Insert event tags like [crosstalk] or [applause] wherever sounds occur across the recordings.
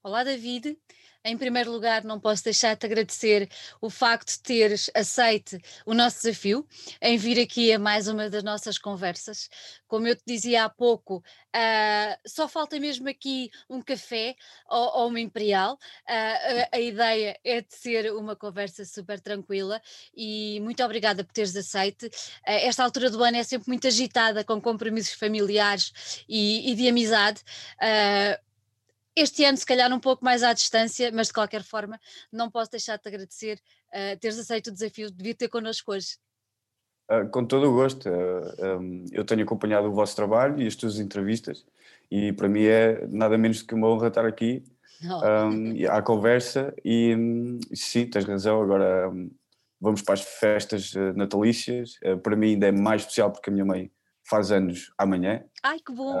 Olá, David. Em primeiro lugar, não posso deixar de agradecer o facto de teres aceite o nosso desafio em vir aqui a mais uma das nossas conversas. Como eu te dizia há pouco, uh, só falta mesmo aqui um café ou, ou uma imperial. Uh, a, a, ideia é de ser uma conversa super tranquila e muito obrigada por teres aceite. Uh, esta altura do ano é sempre muito agitada com compromissos familiares e, e de amizade. Este ano, se calhar, um pouco mais à distância, mas de qualquer forma, não posso deixar de te agradecer uh, teres aceito o desafio de vir ter connosco hoje. Uh, com todo o gosto. Uh, eh, um, eu tenho acompanhado o vosso trabalho e as tuas entrevistas, e para mim é nada menos do que uma honra estar aqui um, [laughs] à conversa. E um, sim, tens razão. Agora vamos para as festas natalícias. para mim, ainda é mais especial porque a minha mãe faz anos amanhã. Ai, que bom!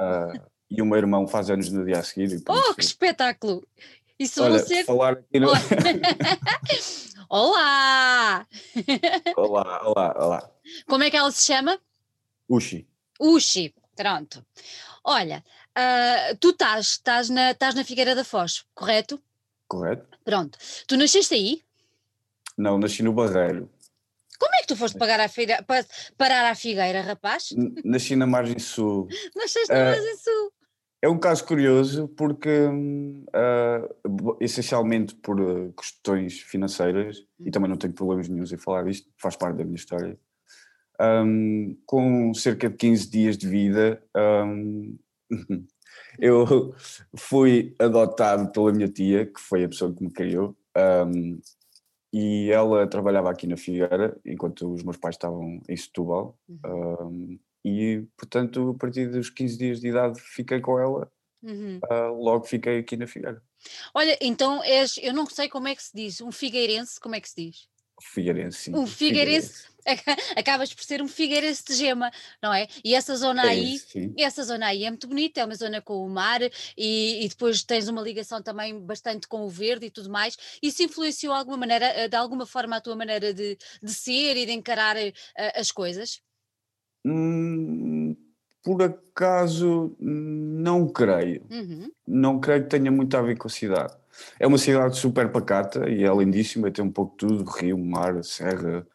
E o meu irmão faz anos no dia a seguir. Oh, que espetáculo! Isso Olha, ser... falar aqui no... [laughs] olá! [laughs] olá, olá, olá. Como é que ela se chama? Ushi. Ushi, pronto. Olha, uh, tu estás, estás, na, estás na Figueira da Foz, correto? Correto. Pronto. Tu nasceste aí? Não, nasci no Barreiro. Como é que tu foste pagar a feira, parar à Figueira, rapaz? Nasci na Margem Sul. [laughs] Nasceste na uh, Margem Sul. É um caso curioso porque, uh, essencialmente por uh, questões financeiras, e uhum. também não tenho problemas nenhums em falar isto, faz parte da minha história, um, com cerca de 15 dias de vida, um, [laughs] eu fui adotado pela minha tia, que foi a pessoa que me criou, um, e ela trabalhava aqui na Figueira, enquanto os meus pais estavam em Setúbal. Uhum e portanto a partir dos 15 dias de idade fiquei com ela, uhum. uh, logo fiquei aqui na Figueira. Olha, então és, eu não sei como é que se diz, um figueirense, como é que se diz? Figueirense, sim. Um figueirense, figueirense. [laughs] acabas por ser um figueirense de gema, não é? E essa zona é aí, isso, essa zona aí é muito bonita, é uma zona com o mar e, e, depois tens uma ligação também bastante com o verde e tudo mais. Isso influenciou de alguma maneira, eh, de alguma forma a tua maneira de, de ser e de encarar uh, as coisas? Hum, por acaso, não creio. Uhum. Não creio que tenha muito a ver com a cidade. É uma cidade super pacata e é lindíssima, tem um pouco de tudo: rio, mar, serra,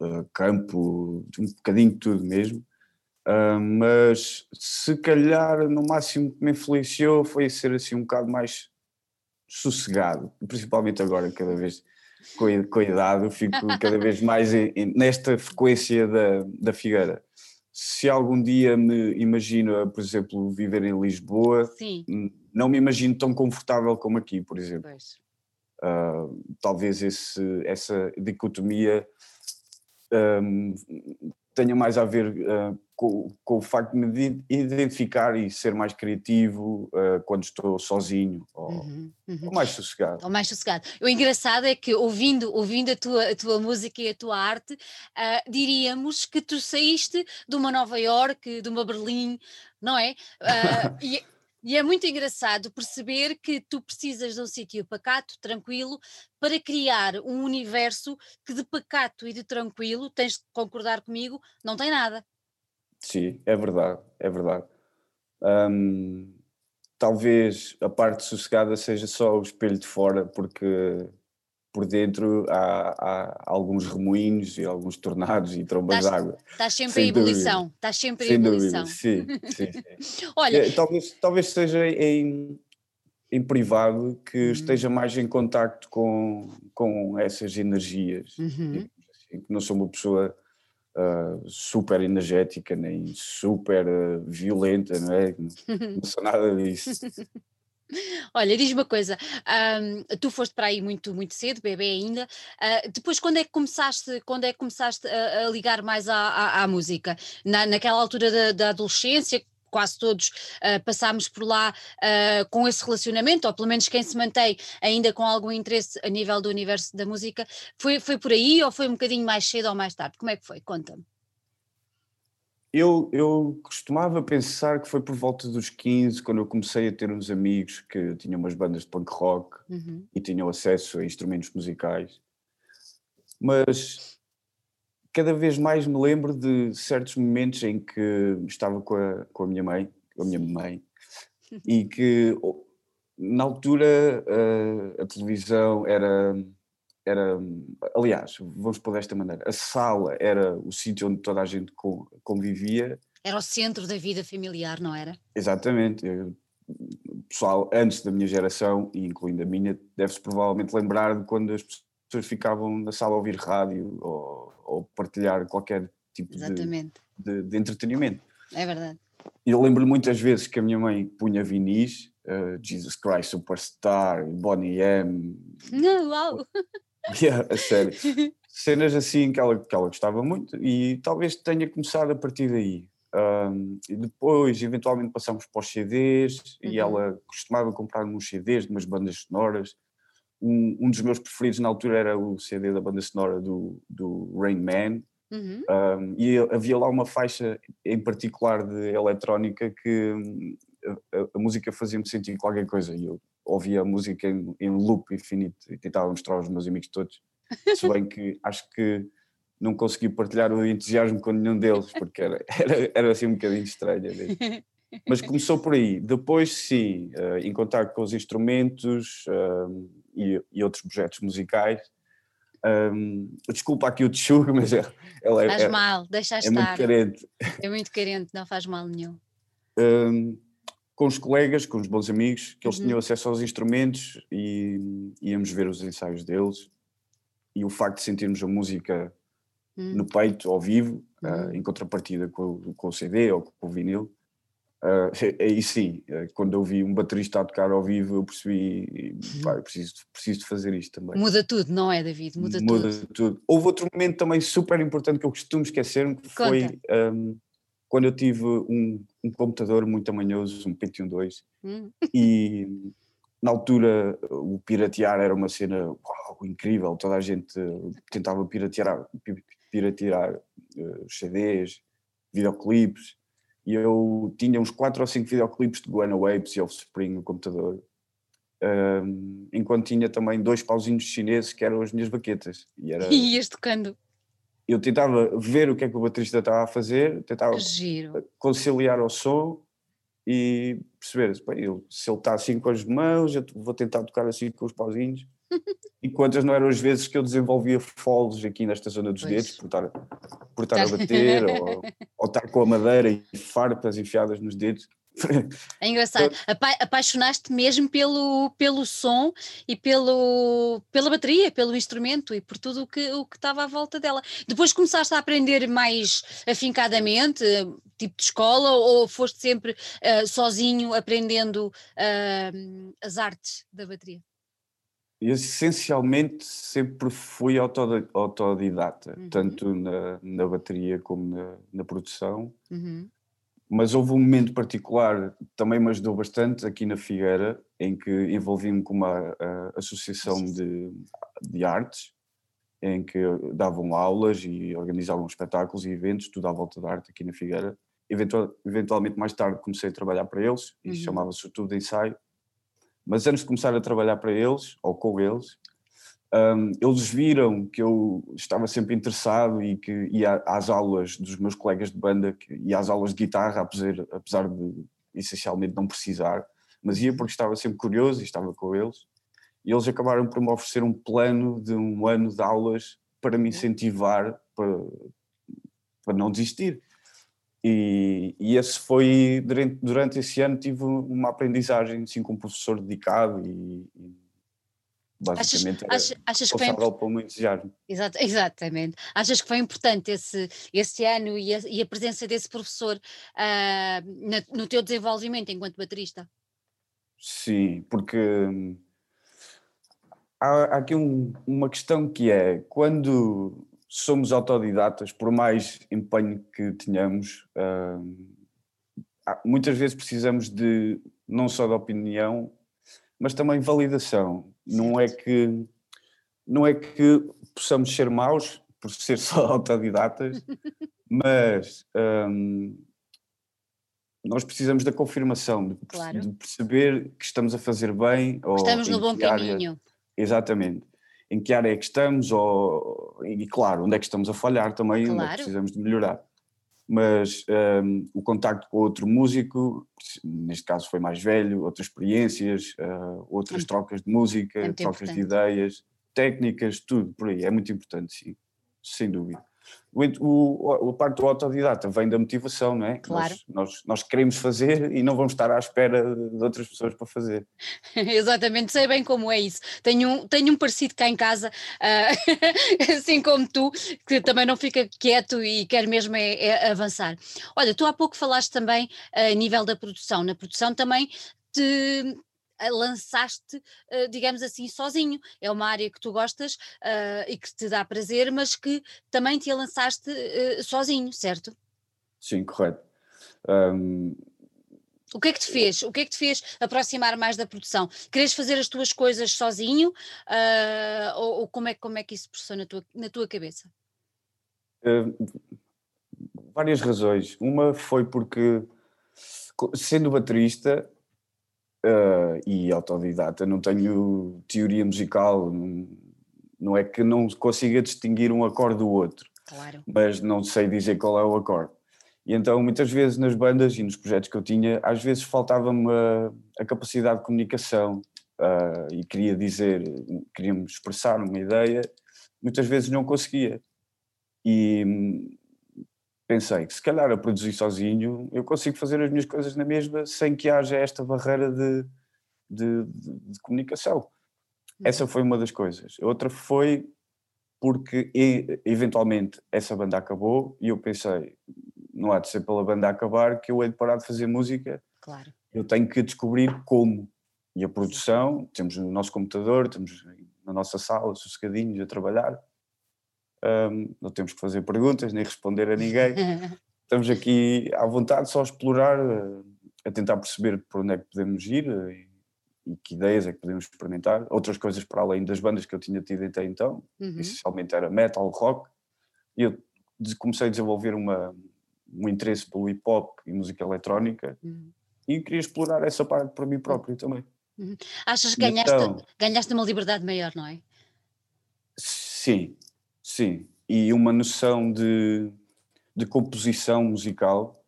uh, campo, um bocadinho de tudo mesmo. Uh, mas se calhar, no máximo que me influenciou foi ser assim um bocado mais sossegado, principalmente agora, cada vez com a, idade, eu fico cada vez mais em, nesta frequência da, da Figueira se algum dia me imagino, por exemplo, viver em Lisboa, Sim. não me imagino tão confortável como aqui, por exemplo. Uh, talvez esse, essa dicotomia um, tenha mais a ver uh, com, com, o facto de me identificar e ser mais criativo uh, quando estou sozinho ou, uhum, uhum. ou, mais sossegado. Ou mais sossegado. O engraçado é que ouvindo, ouvindo a, tua, a tua música e a tua arte, uh, diríamos que tu saíste de uma Nova York, de uma Berlim, não é? [laughs] e, e é muito engraçado perceber que tu precisas de um sítio pacato, tranquilo, para criar um universo que de pacato e de tranquilo, tens de concordar comigo, não tem nada. Sim, é verdade, é verdade. Um, talvez a parte sossegada seja só o espelho de fora, porque por dentro há, há, alguns remoinhos e alguns tornados e trombas de água. Estás sempre Sem em ebulição, estás sempre Sem em ebulição. Sim, sim, sim. [laughs] Olha, é, talvez, talvez seja em, em privado que uhum. esteja mais em contacto com, com essas energias. Uhum. Assim, que não sou uma pessoa uh, super energética, nem super uh, violenta, não é? [laughs] Não sou nada disso. Olha, diz uma coisa, um, tu foste para aí muito, muito cedo, bebê ainda, uh, depois quando é que começaste, quando é que começaste a, a ligar mais à, à, à música? Na, naquela altura da, da adolescência, quase todos uh, passámos por lá uh, com esse relacionamento, ou pelo menos quem se mantém ainda com algum interesse a nível do universo da música, foi, foi por aí ou foi um bocadinho mais cedo ou mais tarde? Como é que foi? Conta-me. Eu, eu costumava pensar que foi por volta dos 15, quando eu comecei a ter uns amigos que tinham umas bandas de punk rock uhum. e tinham acesso a instrumentos musicais. Mas cada vez mais me lembro de certos momentos em que estava com a, com a minha mãe, com a minha mãe, [laughs] e que na altura a televisão era era, aliás, vamos pôr desta maneira, a sala era o sítio onde toda a gente convivia. Era o centro da vida familiar, não era? Exatamente. o pessoal antes da minha geração, e incluindo a minha, deve-se provavelmente lembrar de quando as pessoas ficavam na sala a ouvir rádio ou, ou partilhar qualquer tipo de, de, de, entretenimento. É verdade. Eu lembro muitas vezes que a minha mãe punha vinis, uh, Jesus Christ Superstar, Bonnie M. [laughs] Uau! [laughs] Yeah, a sério. Cenas assim que ela, que ela gostava muito e talvez tenha começado a partir daí. Um, e depois, eventualmente, passamos para os CDs uhum. e ela costumava comprar uns CDs de umas bandas sonoras. Um, um, dos meus preferidos na altura era o CD da banda sonora do, do Rain Man. Uhum. Um, e havia lá uma faixa em particular de eletrónica que hum, a, a música fazia-me sentir qualquer coisa e eu ouvia a música em, em loop infinito e tentava mostrar aos meus amigos todos. Se bem que acho que não consegui partilhar o entusiasmo com nenhum deles, porque era, [laughs] era, era assim um bocadinho estranho. Mas começou por aí. Depois, sim, uh, em contato com os instrumentos uh, e, e, outros projetos musicais. Um, desculpa aqui o tchugo, mas ela é, faz é, mal, deixa é estar. muito carente. É muito carente, não faz mal nenhum. Um, com os colegas, com os bons amigos, que eles uhum. tinham acesso aos instrumentos e íamos ver os ensaios deles. E o facto de sentirmos a música uhum. no peito, ao vivo, uhum. uh, em contrapartida com, com, o CD ou com o vinil, uh, [laughs] aí sim, uh, quando eu vi um baterista a tocar ao vivo, eu percebi, pá, eu preciso, preciso de fazer isto também. Muda tudo, não é, David? Muda, Muda tudo. tudo. Houve outro momento também super importante que eu costumo esquecer-me, que Conta. foi um, quando eu tive um, um computador muito amanhoso, um Pentium 2, hum. e na altura o piratear era uma cena uau, incrível, toda a gente tentava piratear, piratear uh, CDs, videoclipes, e eu tinha uns 4 ou 5 videoclipes de Guana Waves e Offspring no computador, um, enquanto tinha também dois pauzinhos chineses que eram as minhas baquetas. E, era... [laughs] e ias tocando eu tentava ver o que é que o baterista estava a fazer, tentava conciliar o som e perceber bem, se ele está assim com as mãos, eu vou tentar tocar assim com os pauzinhos. [laughs] e quantas não eram as vezes que eu desenvolvia folds aqui nesta zona dos pois. dedos, por estar, por estar a bater, [laughs] ou, ou estar com a madeira e farpas enfiadas nos dedos. É engraçado. [laughs] Apa apaixonaste mesmo pelo, pelo som e pelo, pela bateria, pelo instrumento e por tudo o que, o que estava à volta dela. Depois começaste a aprender mais afincadamente, tipo de escola, ou foste sempre uh, sozinho aprendendo uh, as artes da bateria? essencialmente sempre fui autodidata, uhum. tanto na, na bateria como na, na produção. Uhum mas houve um momento particular, também me ajudou bastante aqui na Figueira, em que envolvi-me com uma associação de, de artes, em que davam aulas e organizavam espetáculos e eventos, tudo à volta da arte aqui na Figueira. Eventual, eventualmente, mais tarde, comecei a trabalhar para eles, e uhum. chamava-se tudo de ensaio. Mas antes de começar a trabalhar para eles, ou com eles, um, eles viram que eu estava sempre interessado e que ia às aulas dos meus colegas de banda e às aulas de guitarra, apesar, apesar de essencialmente não precisar, mas ia porque estava sempre curioso e estava com eles. E eles acabaram por me oferecer um plano de um ano de aulas para me incentivar para, para não desistir. E, e esse foi, durante, durante esse ano, tive uma aprendizagem assim, com um professor dedicado e, e basicamente achas, era achas, que meu entusiasmo. Exato, exatamente. Achas que foi importante esse, esse ano e a, e a presença desse professor uh, na, no teu desenvolvimento enquanto baterista? Sim, porque hum, há, há aqui um, uma questão que é quando somos autodidatas, por mais empenho que tenhamos, uh, muitas vezes precisamos de não só da opinião, mas também validação. Não é que não é que possamos ser maus por ser só [laughs] autodidatas, mas um, nós precisamos da confirmação, de, claro. de, perceber que estamos a fazer bem. Ou estamos no bom caminho. Área, exatamente. Em que área é que estamos, ou, e claro, onde é que estamos a falhar também, claro. onde é que precisamos de melhorar. Mas um, o contacto com outro músico, neste caso foi mais velho, outras experiências, uh, outras é, trocas de música, é trocas importante. de ideias, técnicas, tudo por aí, é muito importante, sim, sem dúvida. O, o, a parte do autodidata vem da motivação, não é? Claro. Nós, nós, nós, queremos fazer e não vamos estar à espera de outras pessoas para fazer. [laughs] Exatamente, sei bem como é isso. Tenho um, tenho um parecido cá em casa, uh, [laughs] assim como tu, que também não fica quieto e quer mesmo é, é avançar. Olha, tu há pouco falaste também uh, a nível da produção. Na produção também te, lançaste, uh, digamos assim, sozinho. É uma área que tu gostas uh, e que te dá prazer, mas que também te lançaste uh, sozinho, certo? Sim, correto. Um... O que é que te fez? O que é que te fez aproximar mais da produção? Queres fazer as tuas coisas sozinho? ou, ou como, é, como é que isso processou na tua, na tua cabeça? várias razões. Uma foi porque, sendo baterista, uh, e autodidata, não tenho teoria musical, não, não é que não consiga distinguir um acorde do outro, claro. mas não sei dizer qual é o acorde. E então, muitas vezes nas bandas e nos projetos que eu tinha, às vezes faltava-me a, a, capacidade de comunicação uh, e queria dizer, queria-me expressar uma ideia, muitas vezes não conseguia. E pensei que se calhar a produzir sozinho eu consigo fazer as minhas coisas na mesma sem que haja esta barreira de, de, de, de comunicação. Uhum. Essa foi uma das coisas. Outra foi porque eventualmente essa banda acabou e eu pensei, não há de ser pela banda acabar que eu hei de parar de fazer música. Claro. Eu tenho que descobrir como. E a produção, temos no nosso computador, temos na nossa sala, sossegadinhos a trabalhar um, não temos que fazer perguntas nem responder a ninguém. [laughs] Estamos aqui à vontade só a explorar, a tentar perceber por onde é que podemos ir e, e que ideias é que podemos experimentar. Outras coisas para além das bandas que eu tinha tido até então, uhum. essencialmente era metal, rock, e eu comecei a desenvolver uma, um interesse pelo hip hop e música eletrónica uhum. e queria explorar essa parte para mim próprio também. Uhum. Achas que ganhaste, então, ganhaste uma liberdade maior, não é? Sim, Sim, e uma noção de, de composição musical.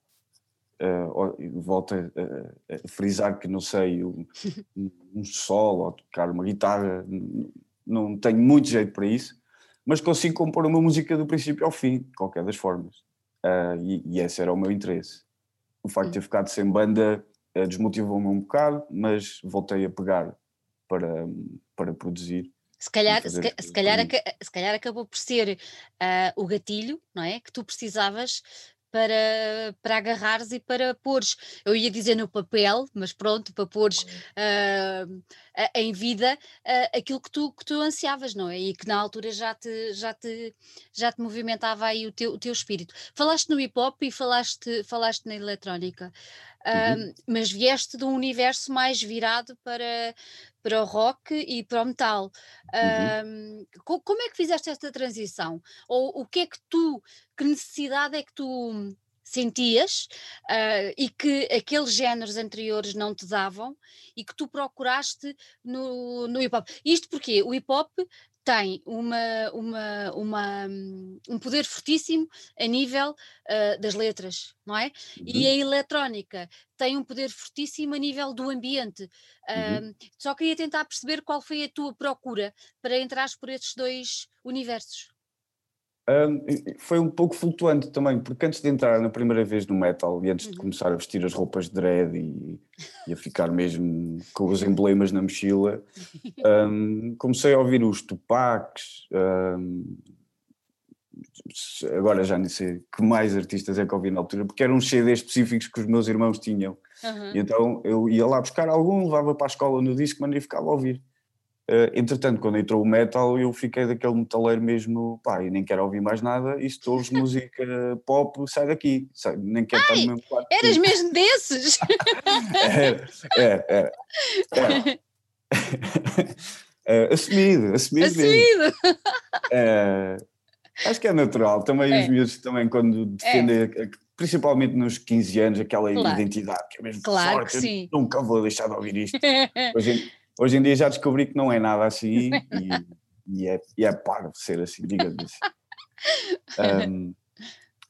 Uh, volto a, a, a, frisar que não sei um, [laughs] um solo ou tocar uma guitarra, não tenho muito jeito para isso, mas consigo compor uma música do princípio ao fim, de qualquer das formas. Uh, e, e, esse era o meu interesse. O facto de ter ficado sem banda uh, desmotivou-me um bocado, mas voltei a pegar para, para produzir se calhar, se, se, calhar, se calhar acabou por ser uh, o gatilho, não é? Que tu precisavas para, para agarrares e para pôres, eu ia dizer no papel, mas pronto, para pôres uh, em vida uh, aquilo que tu, que tu ansiavas, não é? E que na altura já te, já te, já te movimentava aí o teu, o teu espírito. Falaste no hip hop e falaste, falaste na eletrónica. Uhum. mas vieste de um universo mais virado para, para o rock e para o metal. Uhum. como é que fizeste esta transição? Ou o que é que tu, que necessidade é que tu sentias uh, e que aqueles géneros anteriores não te davam e que tu procuraste no, no hip hop. Isto porque o hip hop tem uma, uma, uma, um poder fortíssimo a nível uh, das letras, não é? Uhum. E a eletrónica tem um poder fortíssimo a nível do ambiente. Uh, uhum. Só queria tentar perceber qual foi a tua procura para entrares por estes dois universos. Foi um pouco flutuante também, porque antes de entrar na primeira vez no metal e antes uhum. de começar a vestir as roupas de dread e, e a ficar mesmo com os emblemas na mochila, um, comecei a ouvir os Tupacs, um, agora já nem sei que mais artistas é que ouvi na altura, porque eram CDs específicos que os meus irmãos tinham. Uhum. E então eu ia lá buscar algum, levava para a escola no disco, mas e ficava a ouvir. Uh, entretanto, quando entrou o metal, eu fiquei daquele metaleiro mesmo, pá, e nem quero ouvir mais nada, e se tu ouves [laughs] música pop, sai daqui, sai, nem quero estar no mesmo quarto. Eras mesmo desses? [laughs] é, é, é. é. é [laughs] assumido, assumido. Assumido! É, acho que é natural, também os meus também quando defendem, principalmente nos 15 anos, aquela claro. identidade que é mesmo claro forte, que sim. nunca vou deixar de ouvir isto. Hoje, Hoje em dia já descobri que não é nada assim [laughs] e, e, é, e é parvo ser assim, assim. [laughs] Um,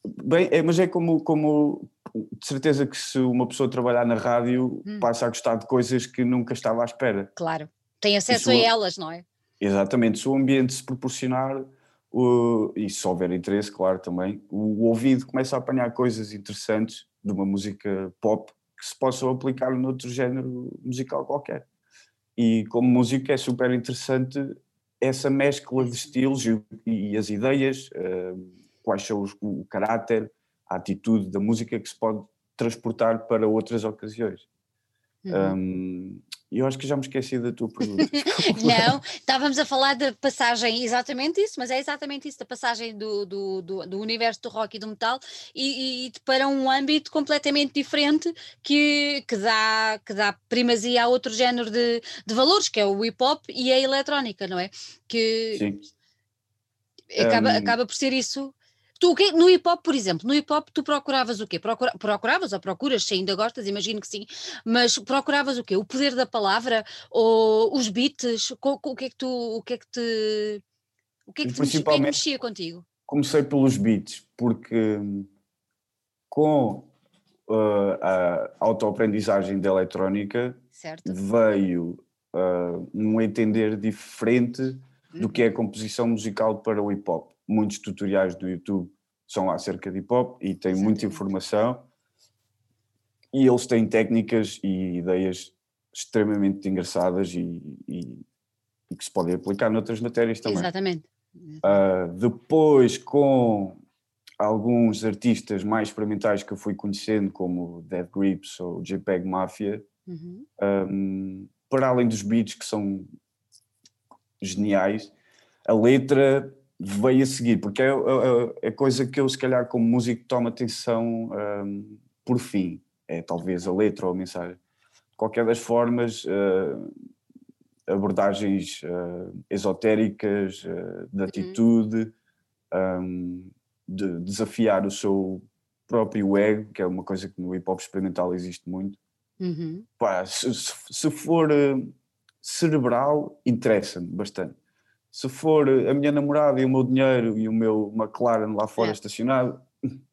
Bem, é, mas é como, como de certeza que se uma pessoa trabalhar na rádio hum. passa a gostar de coisas que nunca estava à espera. Claro, tem acesso a elas, não é? Exatamente, se o ambiente se proporcionar, o, e se houver interesse, claro, também, o, o ouvido começa a apanhar coisas interessantes de uma música pop que se possam aplicar noutro género musical qualquer. E como música é super interessante essa mescla de estilos e, e as ideias, uh, quais são os, o caráter, a atitude da música que se pode transportar para outras ocasiões. Uhum. Um, e eu acho que já me esqueci da tua pergunta. [laughs] não, estávamos a falar da passagem, exatamente isso, mas é exatamente isso, da passagem do, do, do, do universo do rock e do metal e, e, para um âmbito completamente diferente que, que, dá, que dá primazia a outro género de, de valores, que é o hip hop e a eletrónica, não é? Que Sim. Acaba, um... acaba por ser isso Tu, no hip hop, por exemplo, no hip hop tu procuravas o quê? Procura, procuravas ou procuras, se ainda gostas, imagino que sim, mas procuravas o quê? O poder da palavra ou os beats? O, o que é que tu, o que é que te, o que é que, te mexia, que mexia contigo? Comecei pelos beats, porque com uh, a autoaprendizagem da eletrónica certo. veio uh, um entender diferente do que é a uhum. composição musical para o hip hop muitos tutoriais do YouTube são acerca de hip hop e têm muita informação e eles têm técnicas e ideias extremamente engraçadas e, e, e que se podem aplicar noutras matérias também. Exatamente. Uh, depois, com alguns artistas mais experimentais que eu fui conhecendo, como Dead Grips ou JPEG Mafia, uhum. um, para além dos beats que são geniais, a letra veio a seguir, porque é, é, é, coisa que eu, se calhar, como músico, tomo atenção um, por fim. É talvez a letra ou a mensagem. De qualquer das formas, uh, abordagens uh, esotéricas, uh, de uhum. atitude, um, de desafiar o seu próprio ego, que é uma coisa que no hip hop experimental existe muito. Uhum. Pá, se, se, for cerebral, interessa-me bastante se for a minha namorada e o meu dinheiro e o meu McLaren lá fora é. estacionado,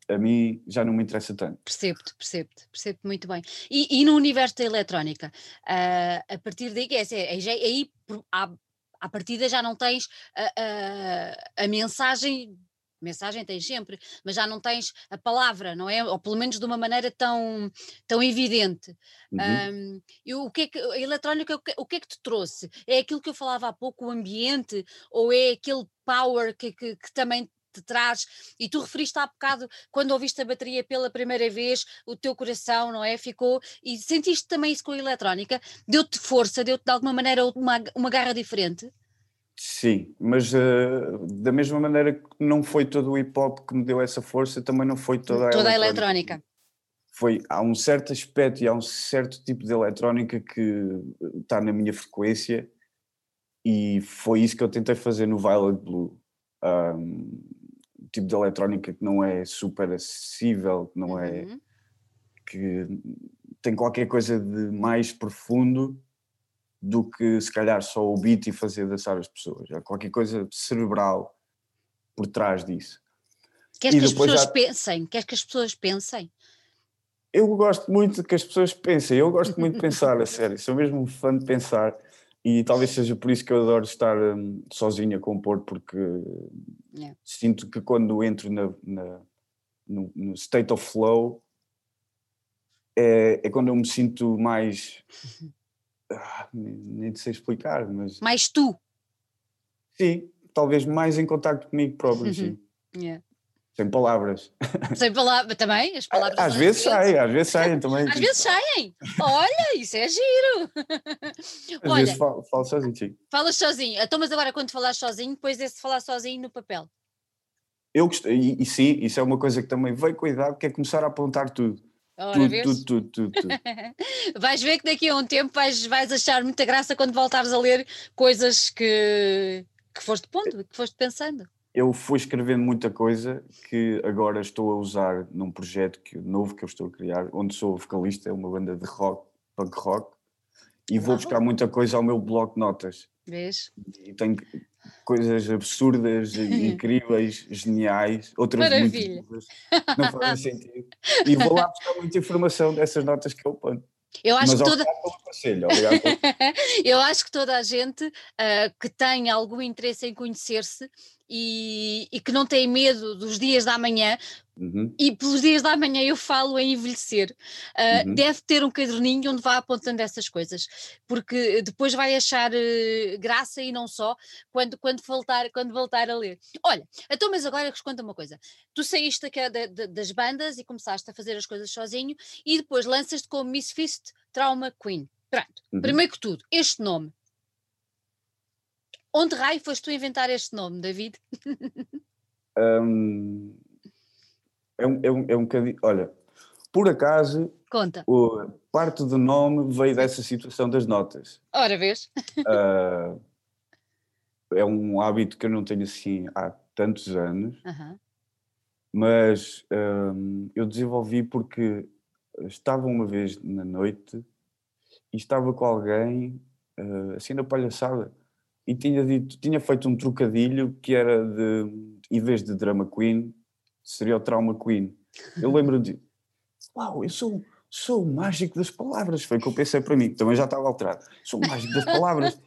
a mim já não me interessa tanto. Percebo-te, percebo-te, percebo-te muito bem. E, e, no universo da eletrónica, uh, a partir daí, é, é, é, aí, à, à partida já não tens a, a, a mensagem mensagem tens sempre, mas já não tens a palavra, não é? Ou pelo menos de uma maneira tão, tão evidente. Uhum. Um, e o que é que, a eletrónica, o que, o que, é que te trouxe? É aquilo que eu falava há pouco, o ambiente, ou é aquele power que, que, que também te traz, e tu referiste há bocado, quando ouviste a bateria pela primeira vez, o teu coração, não é? Ficou, e sentiste também isso com a eletrónica? Deu-te força, deu-te de alguma maneira uma, uma garra diferente? Sim, mas uh, da mesma maneira que não foi todo o hip hop que me deu essa força, também não foi toda a Toda a eletrónica. Foi, há um certo aspecto e há um certo tipo de eletrónica que está na minha frequência e foi isso que eu tentei fazer no Violet Blue. Um, tipo de eletrónica que não é super acessível, que não é. Uhum. que tem qualquer coisa de mais profundo do que se calhar só o beat e fazer dançar as pessoas. Há qualquer coisa cerebral por trás disso. Queres e que as pessoas já... pensem? Queres que as pessoas pensem? Eu gosto muito que as pessoas pensem, eu gosto muito de pensar, a sério, sou mesmo um fã de pensar e talvez seja por isso que eu adoro estar um, sozinho a compor, porque yeah. sinto que quando entro na, na no, no, state of flow é, é quando eu me sinto mais [laughs] Ah, nem, nem sei explicar, mas. Mais tu? Sim, talvez mais em contato comigo próprio, sim. Yeah. Sem palavras. [laughs] Sem palavras também? As palavras às vezes saem, às vezes saem também. Às vezes saem. Olha, isso é giro. Às Olha, vezes falo, falo sozinho, sim. Falas sozinho. Então, mas agora quando falas sozinho, depois é se falar sozinho no papel. Eu gostei, e, e, sim, isso é uma coisa que também veio cuidar, que é começar a apontar tudo. Ora, tudo, tudo, tudo. [laughs] vais ver que daqui a um tempo vais, vais achar muita graça quando voltares a ler coisas que, que foste pondo, que foste pensando. Eu fui escrevendo muita coisa que agora estou a usar num projeto que, novo que eu estou a criar, onde sou vocalista, é uma banda de rock, punk rock, e vou buscar muita coisa ao meu bloco de notas. Vês? E tenho, coisas absurdas, [laughs] incríveis, geniais, outras Maravilha. muito não fazem [laughs] sentido. E vou lá buscar muita informação dessas notas que eu ponho. Eu acho Mas que toda... [laughs] eu acho que toda a gente uh, que tem algum interesse em conhecer-se e, e, que não tem medo dos dias da manhã, uhum. e pelos dias da manhã eu falo em envelhecer, uh, uhum. deve ter um caderninho onde vá apontando essas coisas, porque depois vai achar uh, graça e não só quando, quando, voltar, quando voltar a ler. Olha, então, mas agora conta uma coisa: tu saíste aqui das bandas e começaste a fazer as coisas sozinho, e depois lanças-te como Miss Fist Trauma Queen. Pronto, uhum. primeiro que tudo, este nome Onde raio foste tu inventar este nome, David? um, é, um, é, um, é um bocadinho. Olha, por acaso. Conta. O, parte do nome veio dessa situação das notas. Ora, vês? Uh, é um hábito que eu não tenho assim há tantos anos, mas um, eu desenvolvi porque estava uma vez na noite e estava com alguém uh, assim na palhaçada e tinha, dito, tinha feito um trocadilho que era de, em vez de drama queen, seria o trauma queen. Eu lembro de, uau, eu sou, sou o mágico das palavras, foi o que eu pensei para mim, também já estava alterado, sou o mágico das palavras,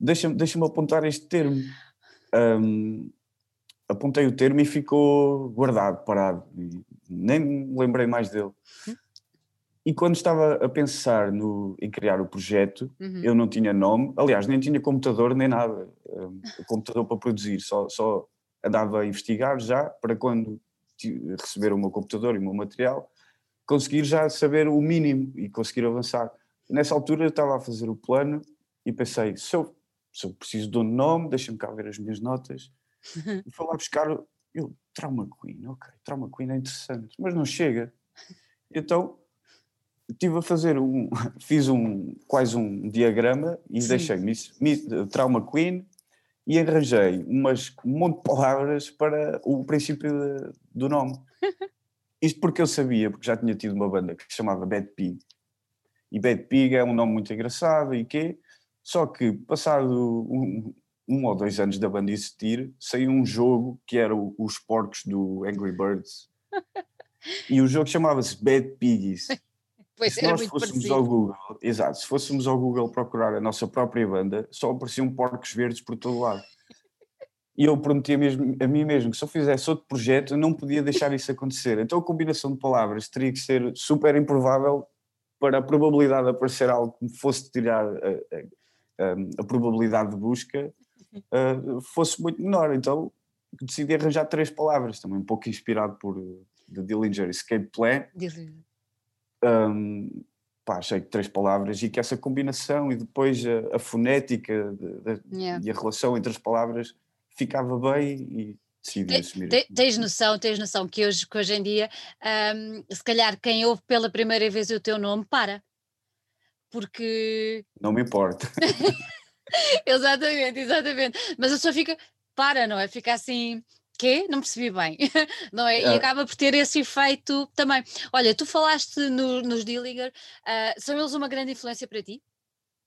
deixa-me deixa apontar este termo. Um, apontei o termo e ficou guardado, parado, e nem me lembrei mais dele. E quando estava a pensar no, em criar o projeto, uhum. eu não tinha nome, aliás, nem tinha computador nem nada, um, computador para produzir, só, só andava a investigar já para quando receber o meu computador e o meu material, conseguir já saber o mínimo e conseguir avançar. Nessa altura eu estava a fazer o plano e pensei, se eu, se eu preciso de um nome, deixa-me cá ver as minhas notas, [laughs] e fui lá buscar, eu, Trauma Queen, ok, Trauma Queen é interessante, mas não chega. Então estive a fazer um, [laughs] fiz um quase um diagrama e Sim. deixei Miss, Miss, Trauma Queen e arranjei umas, um monte de palavras para o princípio de, do nome. [laughs] Isto porque eu sabia, porque já tinha tido uma banda que se chamava Bad Pig. E Bad Pig é um nome muito engraçado e quê? Só que passado um, um ou dois anos da banda existir, saiu um jogo que era o, os porcos do Angry Birds. [laughs] e o jogo chamava-se Bad Piggies. Pois se nós fôssemos parecido. ao Google, exato, se fôssemos ao Google procurar a nossa própria banda, só apareciam porcos verdes por todo lado. E eu prometi a, mesmo, a mim mesmo que se eu fizesse outro projeto, eu não podia deixar isso acontecer. Então a combinação de palavras teria que ser super improvável para a probabilidade de aparecer algo que me fosse tirar a, a, a probabilidade de busca uh, fosse muito menor. Então decidi arranjar três palavras, também um pouco inspirado por The Dillinger Escape Plan. Dillinger um, pá, achei que três palavras e que essa combinação e depois a, a fonética de, de, yeah. e a relação entre as palavras ficava bem e decidi Te, assumir. Te, tens noção, tens noção que hoje, que hoje em dia, um, se calhar quem ouve pela primeira vez o teu nome para. Porque. Não me importa. [laughs] exatamente, exatamente. Mas a pessoa fica, para, não é? Fica assim quê? Não percebi bem, [laughs] não é? é? E acaba por ter esse efeito também. Olha, tu falaste no, nos Dillinger, uh, são eles uma grande influência para ti?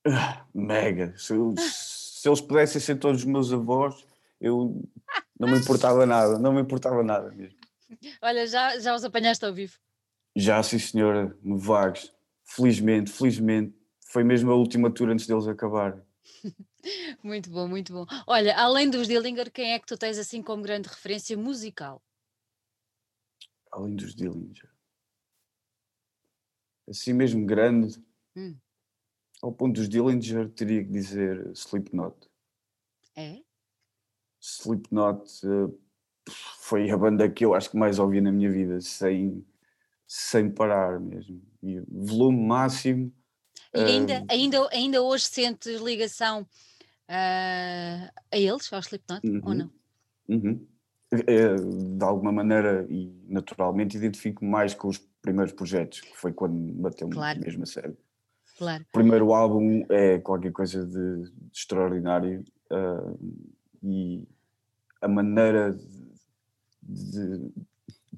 Uh, mega. Se, se, eles pudessem ser todos os meus avós, eu não me importava nada, não me importava nada mesmo. Olha, já, já os apanhaste ao vivo? Já, sim senhora, no Vagos. Felizmente, felizmente. Foi mesmo a última tour antes deles acabarem. [laughs] Muito bom, muito bom. Olha, além dos Dillinger, quem é que tu tens assim como grande referência musical? Além dos Dillinger. Assim mesmo grande. Hum. Ao ponto dos Dillinger, teria que dizer Slipknot. É? Slipknot uh, foi a banda que eu acho que mais ouvi na minha vida, sem, sem parar mesmo. E volume máximo. E ainda, uh, ainda, ainda hoje sentes ligação uh, a eles, ao Slipknot, uhum. ou não? Uhum. É, de alguma maneira e naturalmente identifico mais com os primeiros projetos, que foi quando bateu claro. mesmo a sério. Claro. O primeiro álbum é qualquer coisa de, de extraordinário uh, e a maneira de, de,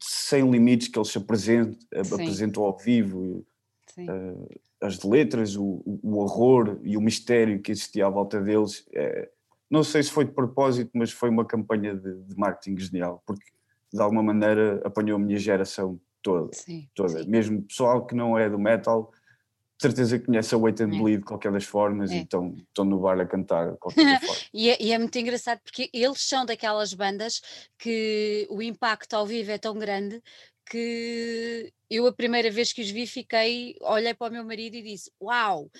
sem limites que eles se apresentam, apresentam ao vivo. Uh, as letras, o, o horror e o mistério que existia à volta deles, é, não sei se foi de propósito, mas foi uma campanha de, de marketing genial, porque de alguma maneira apanhou a minha geração toda, sim, toda. Sim. mesmo pessoal que não é do metal, de certeza que conhece a Wait and é. Bleed de qualquer das formas é. e estão, estão no bar a cantar [laughs] e, é, e, é, muito engraçado porque eles são daquelas bandas que o impacto ao vivo é tão grande que eu a primeira vez que os vi fiquei, olhei para o meu marido e disse, uau,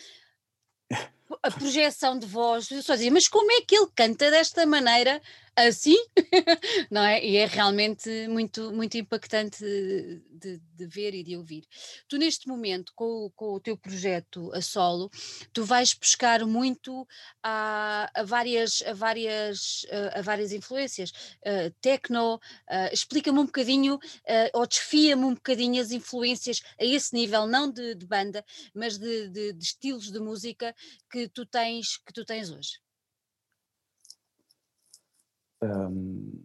[laughs] a projeção de voz, eu só dizia, mas como é que ele canta desta maneira assim, [laughs] não é? E é realmente muito, muito impactante de, de, ver e de ouvir. Tu, neste momento, com, com, o teu projeto a solo, tu vais buscar muito a, a várias, a, várias, a, várias influências. Uh, techno, uh, explica-me um bocadinho, uh, ou desfia-me um bocadinho as influências a esse nível, não de, de banda, mas de, de, de estilos de música que tu tens, que tu tens hoje. Um,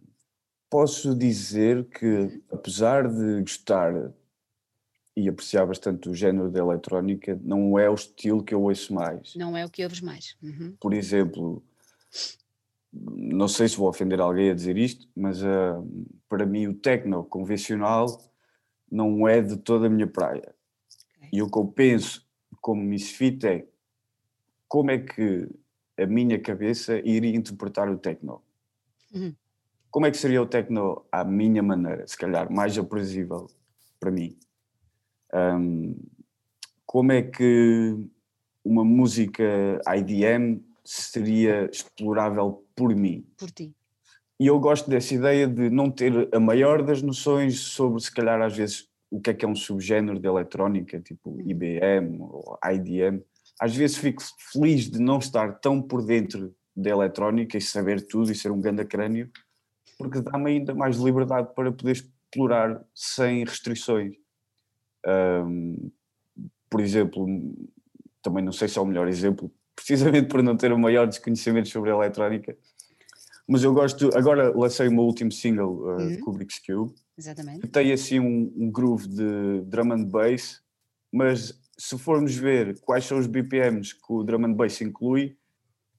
posso dizer que, uhum. apesar de gostar e apreciar bastante o género da eletrónica, não é o estilo que eu ouço mais. Não é o que ouves mais. Uhum. Por exemplo, não sei se vou ofender alguém a dizer isto, mas uh, para mim o techno convencional não é de toda a minha praia. Okay. E o que eu penso como misfit é como é que a minha cabeça iria interpretar o techno. Uhum. Como é que seria o techno à minha maneira, se calhar mais aprazível para mim? Um, como é que uma música IDM seria explorável por mim? Por ti. E eu gosto dessa ideia de não ter a maior das noções sobre, se calhar, às vezes, o que é que é um subgénero de eletrónica, tipo uhum. IBM ou IDM. Às vezes fico feliz de não estar tão por dentro da eletrónica e saber tudo e ser um grande crânio, porque dá-me ainda mais liberdade para poder explorar sem restrições. Um, por exemplo, também não sei se é o melhor exemplo, [laughs] precisamente por não ter o maior desconhecimento sobre a eletrónica, mas eu gosto. Agora lancei o meu último single uh, uhum. de Kubrick's Cube, Exatamente. que tem assim um, um groove de drum and bass, mas se formos ver quais são os BPMs que o drum and bass inclui,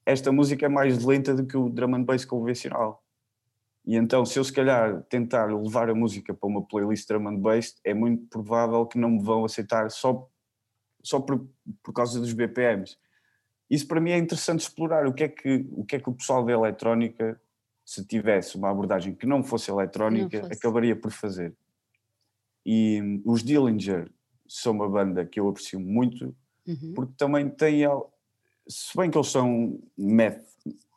esta música é mais lenta do que o drum and bass convencional. E então, se eu se calhar tentar levar a música para uma playlist drum and bass, é muito provável que não me vão aceitar só, só por, por causa dos BPMs. Isso para mim é interessante explorar o que é que o, que é que o pessoal da eletrónica, se tivesse uma abordagem que não fosse eletrónica, não fosse. acabaria por fazer. E os Dillinger são uma banda que eu aprecio muito, uhum. porque também têm se bem que eles são math,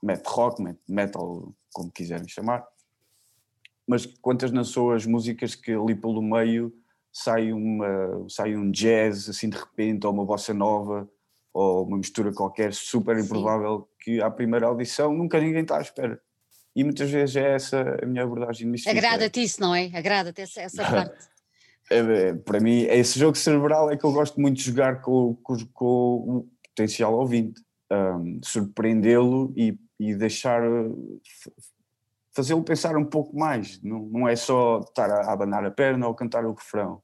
math rock, math metal, como quiserem chamar, mas quantas não são as músicas que ali pelo meio sai, uma, sai um jazz assim de repente, ou uma bossa nova, ou uma mistura qualquer super improvável Sim. que à primeira audição nunca ninguém está à espera. E muitas vezes é essa a minha abordagem mística. Agrada-te isso, não é? Agrada-te essa, essa [laughs] parte. É, é, para mim, esse jogo cerebral é que eu gosto muito de jogar com, com, com potencial ouvinte, um, surpreendê-lo e, e deixar fazê-lo pensar um pouco mais, não, não é só estar a, abanar a perna ou cantar o refrão.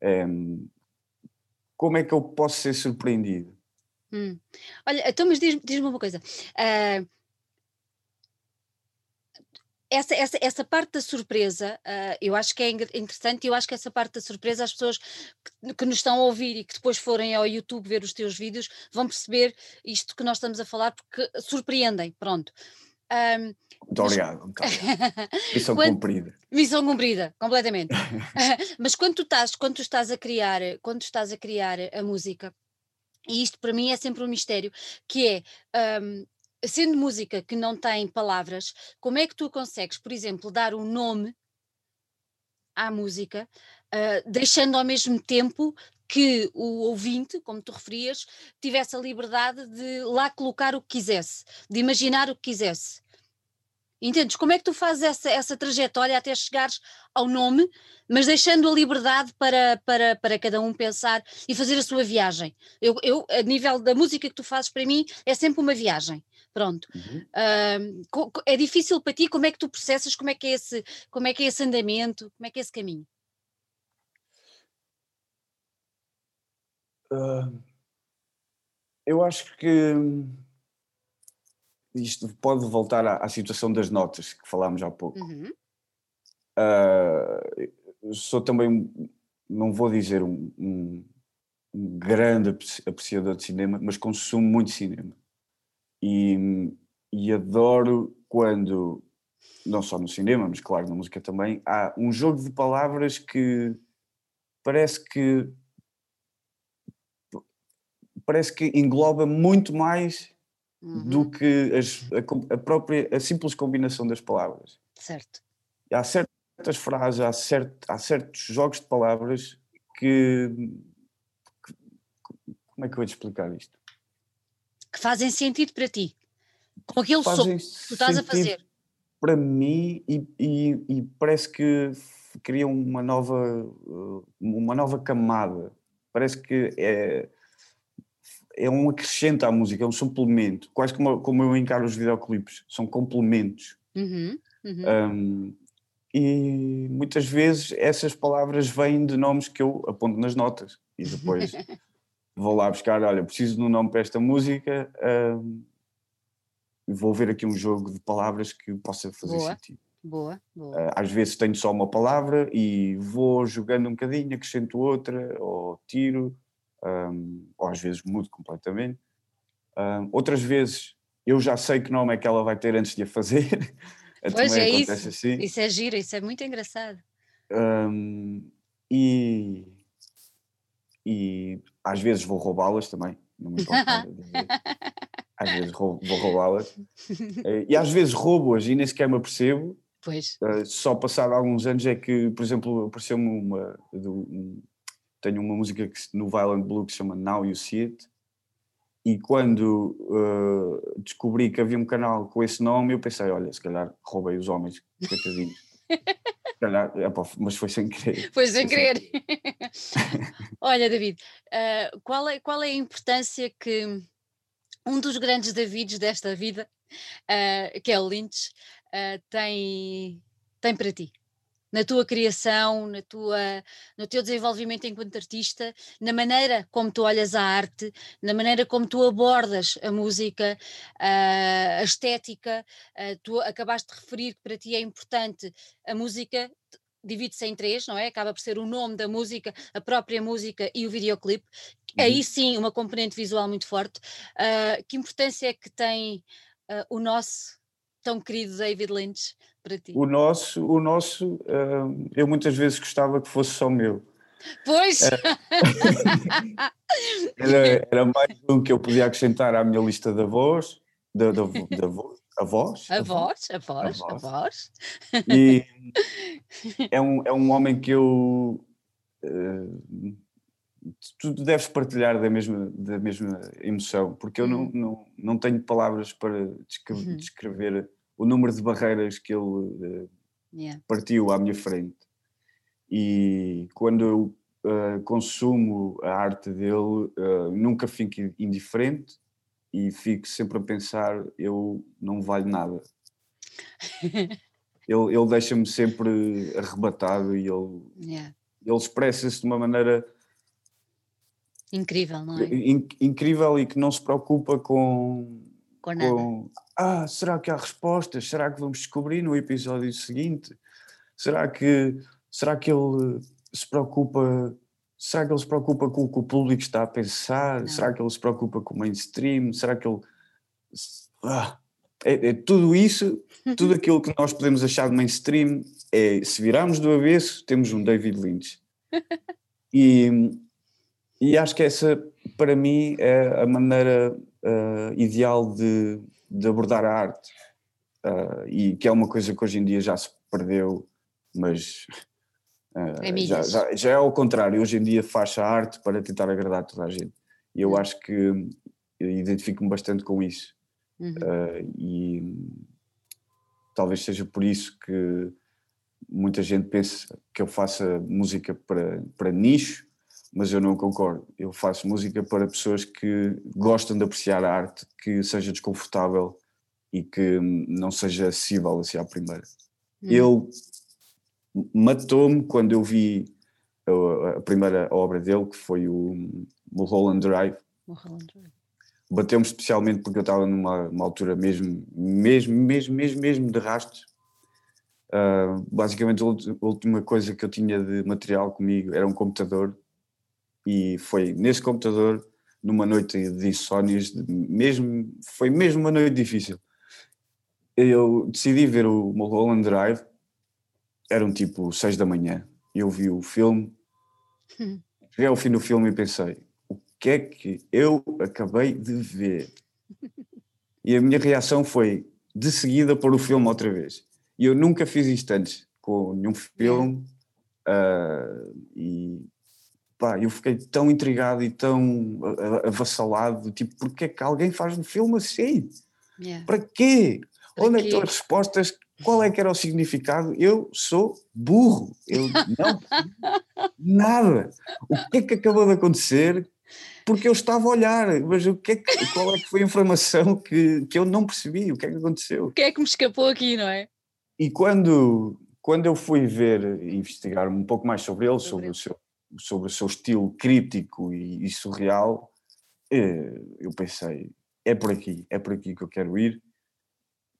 É, como é que eu posso ser surpreendido? Hum. Olha, então, mas diz-me diz uma coisa. Uh, essa, essa, essa parte da surpresa, uh, eu acho que é interessante e eu acho que essa parte da surpresa as pessoas que, que, nos estão a ouvir e que depois forem ao YouTube ver os teus vídeos vão perceber isto que nós estamos a falar porque surpreendem, pronto. Um, muito obrigado, muito [laughs] obrigado. Missão quando, cumprida. Missão cumprida, completamente. [laughs] [laughs] mas quando tu estás, quando tu estás a criar, quando estás a criar a música, e isto para mim é sempre um mistério, que é um, sendo música que não tem palavras, como é que tu consegues, por exemplo, dar um nome à música, uh, deixando ao mesmo tempo que o ouvinte, como tu referias, tivesse a liberdade de lá colocar o que quisesse, de imaginar o que quisesse. Entendes? Como é que tu fazes essa, essa trajetória até chegares ao nome, mas deixando a liberdade para, para, para cada um pensar e fazer a sua viagem? Eu, eu, a nível da música que tu fazes, para mim, é sempre uma viagem. Pronto. Uhum. Uh, é difícil para ti? Como é que tu processas? Como é que é esse, como é que é esse andamento? Como é que é esse caminho? Uh, eu acho que isto pode voltar à, à, situação das notas que falámos há pouco. Uhum. Uh, sou também, não vou dizer um, um, um, grande apreciador de cinema, mas consumo muito cinema. E, e adoro quando, não só no cinema, mas claro na música também, há um jogo de palavras que parece que parece que engloba muito mais uhum. do que as, a, a, própria, a simples combinação das palavras. Certo. Há certas frases, há, cert, há certos jogos de palavras que, que, Como é que eu vou te explicar isto? Que fazem sentido para ti. Com aquele som que tu estás a fazer. Para mim, e, e, e parece que criam uma nova, uma nova camada. Parece que é é um acrescento à música, é um suplemento, quase como, como eu encaro os videoclipes, são complementos. Uhum, uhum. Um, e muitas vezes essas palavras vêm de nomes que eu aponto nas notas e depois [laughs] vou lá buscar, olha, preciso de um nome para esta música, um, vou ver aqui um jogo de palavras que possa fazer boa, sentido. Boa, boa. Uh, às vezes tenho só uma palavra e vou jogando um bocadinho, acrescento outra, ou tiro, um, ou às vezes mudo completamente. Um, outras vezes eu já sei que nome é que ela vai ter antes de a fazer. [laughs] pois é isso, assim. isso é giro, isso é muito engraçado. Um, e, e às vezes vou roubá-las também, não me importa [laughs] Às vezes vou roubá-las. Eh, e às vezes roubo-as e nem sequer me apercebo. Pois. Uh, só passado alguns anos é que, por exemplo, apareceu-me uma, um, tenho uma música que, no Violent Blue que se chama Now You See It. E quando uh, descobri que havia um canal com esse nome, eu pensei: olha, se calhar roubei os homens, coitadinhos. [laughs] calhar, mas foi sem querer. Foi sem querer. [laughs] olha, David, uh, qual, é, qual é a importância que um dos grandes Davids desta vida, uh, que é o Lynch, tem, tem para ti? Na tua criação, na tua, no teu desenvolvimento enquanto artista, na maneira como tu olhas a arte, na maneira como tu abordas a música, a estética. Tu acabaste de referir que para ti é importante a música. Divide-se em três, não é? Acaba por ser o nome da música, a própria música e o videoclipe. Uhum. Aí sim, uma componente visual muito forte. Uh, que importância é que tem uh, o nosso tão querido David Lynch para ti? O nosso, o nosso uh, eu muitas vezes gostava que fosse só meu. Pois! [laughs] Era, era, mais um que eu podia acrescentar à minha lista de avós, da, da, da voz, avós, avós, avós, avós. E [laughs] é um, é um homem que eu. Uh, tu deves partilhar da mesma, da mesma emoção, porque eu não, uhum. não, não tenho palavras para descrever, uhum. descrever o número de barreiras que ele uh, yeah. partiu à minha frente. E quando eu uh, consumo a arte dele, uh, nunca fico indiferente e fico sempre a pensar: eu não valho nada. [laughs] ele ele deixa-me sempre arrebatado e ele, yeah. ele expressa-se de uma maneira incrível, não é? In, incrível e que não se preocupa com, com nada. Com, ah, será que há respostas? Será que vamos descobrir no episódio seguinte? Será que, será que ele se preocupa? Será que ele se preocupa com o que o público está a pensar? Não. Será que ele se preocupa com o mainstream? Será que ele. Ah, é, é, tudo isso, [laughs] tudo aquilo que nós podemos achar de mainstream, é se virarmos do avesso, temos um David Lynch. [laughs] E, e acho que essa, para mim, é a maneira uh, ideal de, de abordar a arte. Uh, e que é uma coisa que hoje em dia já se perdeu, mas uh, já, já, já, é ao contrário. Hoje em dia faz a arte para tentar agradar toda a gente. E eu hum. acho que identifico-me bastante com isso. Uhum. Uh, e talvez seja por isso que muita gente pensa que eu faça música para, para nicho mas eu não concordo. Eu faço música para pessoas que gostam de apreciar a arte, que seja desconfortável e que não seja acessível assim à primeira. Hum. Ele matou-me quando eu vi a, a, primeira obra dele, que foi o Mulholland Drive. Mulholland Drive. bateu-me especialmente porque eu estava numa altura mesmo, mesmo, mesmo, mesmo, mesmo de rastros. Uh, basicamente, a última coisa que eu tinha de material comigo era um computador, e foi nesse computador, numa noite de insónias, mesmo, foi mesmo uma noite difícil. Eu decidi ver o Mulholland Drive, era um tipo 6 da manhã, eu vi o filme, hum. cheguei ao fim do filme e pensei: o que é que eu acabei de ver? [laughs] E a minha reação foi de seguida pôr o filme outra vez. E eu nunca fiz isto antes com nenhum filme. Uh, e pá, eu fiquei tão intrigado e tão avassalado, tipo, porque é que alguém faz um filme assim? Yeah. Para quê? Para Onde quê? é que estão as respostas? Qual é que era o significado? Eu sou burro. Eu não [laughs] nada. O que é que acabou de acontecer? Porque eu estava a olhar, mas o que é que, qual é que foi a informação que, que eu não percebi? O que é que aconteceu? O que é que me escapou aqui, não é? E quando, quando eu fui ver, investigar um pouco mais sobre ele, sobre, sobre, o, seu, sobre o seu estilo crítico e, e surreal, eh, eu pensei, é por aqui, é por aqui que eu quero ir,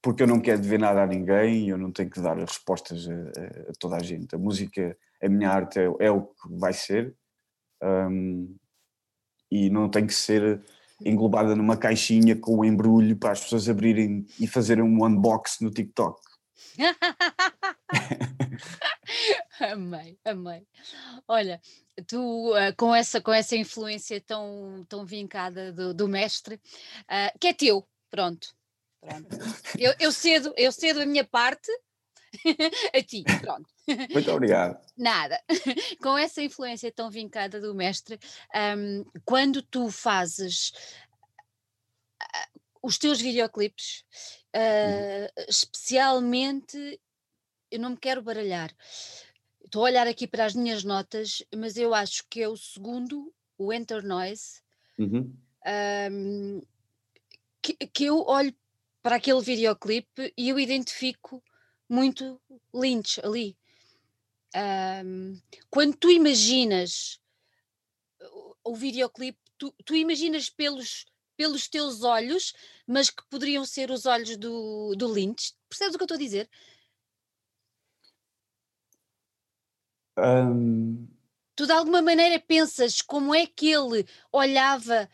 porque eu não quero dever nada a ninguém, eu não tenho que dar respostas a, a toda a gente. A música, a minha arte é, é o que vai ser, um, e não tem que ser englobada numa caixinha com um embrulho para as pessoas abrirem e fazerem um unbox no TikTok. [laughs] [laughs] amei, amei. Olha, tu uh, com, essa, com essa influência tão, tão vincada do, do mestre, uh, que é teu, pronto. pronto. Eu, eu, cedo, eu cedo a minha parte [laughs] a ti, pronto. Muito obrigado. Nada. [laughs] Com essa influência tão vincada do mestre, um, quando tu fazes uh, os teus videoclipes Uh, especialmente, eu não me quero baralhar. Estou a olhar aqui para as minhas notas, mas eu acho que é o segundo, o Enter Noise, uhum. um, que, que eu olho para aquele videoclipe e eu identifico muito Lynch ali. Um, quando tu imaginas o, o videoclipe, tu, tu imaginas pelos pelos teus olhos, mas que poderiam ser os olhos do, do Lynch. Percebes o que eu estou a dizer? Um... Tu de alguma maneira pensas como é que ele olhava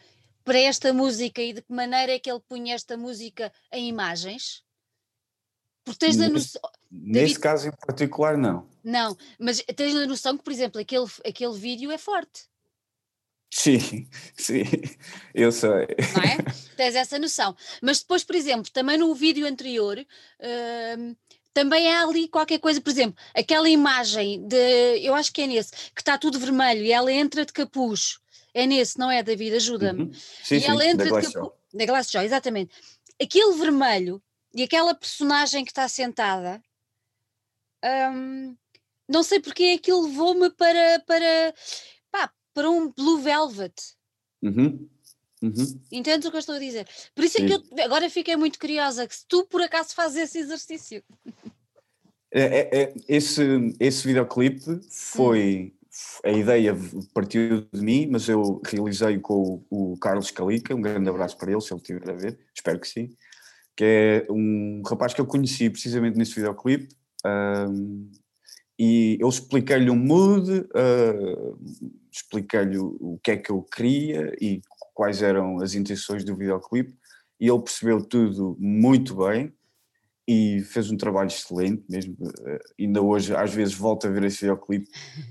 para esta música e de que maneira é que ele punha esta música em imagens? Porque tens a noção. Nesse caso em particular, não. Não, mas tens a noção que, por exemplo, aquele, aquele vídeo é forte. Sim, [laughs] sim, eu sei. Não é? Tens essa noção. Mas depois, por exemplo, também no vídeo anterior, uh, também há ali qualquer coisa, por exemplo, aquela imagem de, eu acho que é nesse, que está tudo vermelho e ela entra de capuz. É nesse, não é, David? Ajuda-me. Uhum. Sim, e sim, ela entra da de capuz. Da Glass Joy, exatamente. Aquele vermelho e aquela personagem que está sentada, hum, não sei porque aquilo levou-me para, para para um Blue Velvet. Uhum. Uhum. Entendes o que eu estou a dizer? Por isso é Sim. que eu agora fiquei muito curiosa que se tu por acaso fazes esse exercício. É, é, é, esse, esse videoclipe foi. Hum. A ideia partiu de mim, mas eu realizei com o, o Carlos Calica, um grande abraço para ele, se ele estiver a ver, espero que sim, que é um rapaz que eu conheci precisamente nesse videoclipe, um, e eu expliquei-lhe um mood, uh, expliquei-lhe o que é que eu queria e quais eram as intenções do videoclipe e ele percebeu tudo muito bem e fez um trabalho excelente mesmo, uh, ainda hoje às vezes volto a ver esse videoclipe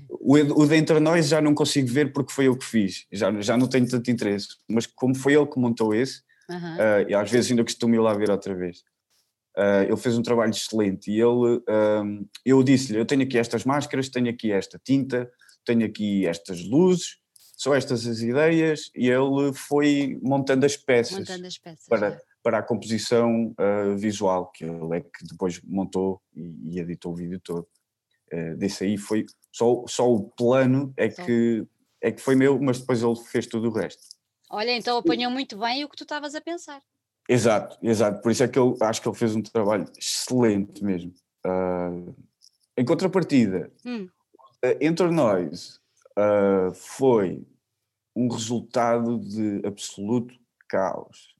o, o de Entre Nós já não consigo ver porque foi eu que fiz, já, já não tenho tanto interesse mas como foi ele que montou esse uhum. uh, e às vezes ainda costumo ir lá ver outra vez Uh, ele fez um trabalho excelente e ele, um, eu disse-lhe, eu tenho aqui estas máscaras, tenho aqui esta tinta, tenho aqui estas luzes, são estas as ideias e ele foi montando as peças, montando as peças para, é. para a composição uh, visual, que ele é que depois montou e, e editou o vídeo todo. Uh, desse aí foi, só, só o plano é que, é que foi meu, mas depois ele fez tudo o resto. Olha, então apanhou muito bem o que tu estavas a pensar. Exato, exato. Por isso é que eu acho que ele fez um trabalho excelente mesmo. Uh, em contrapartida, hum. entre nós uh, foi um resultado de absoluto caos.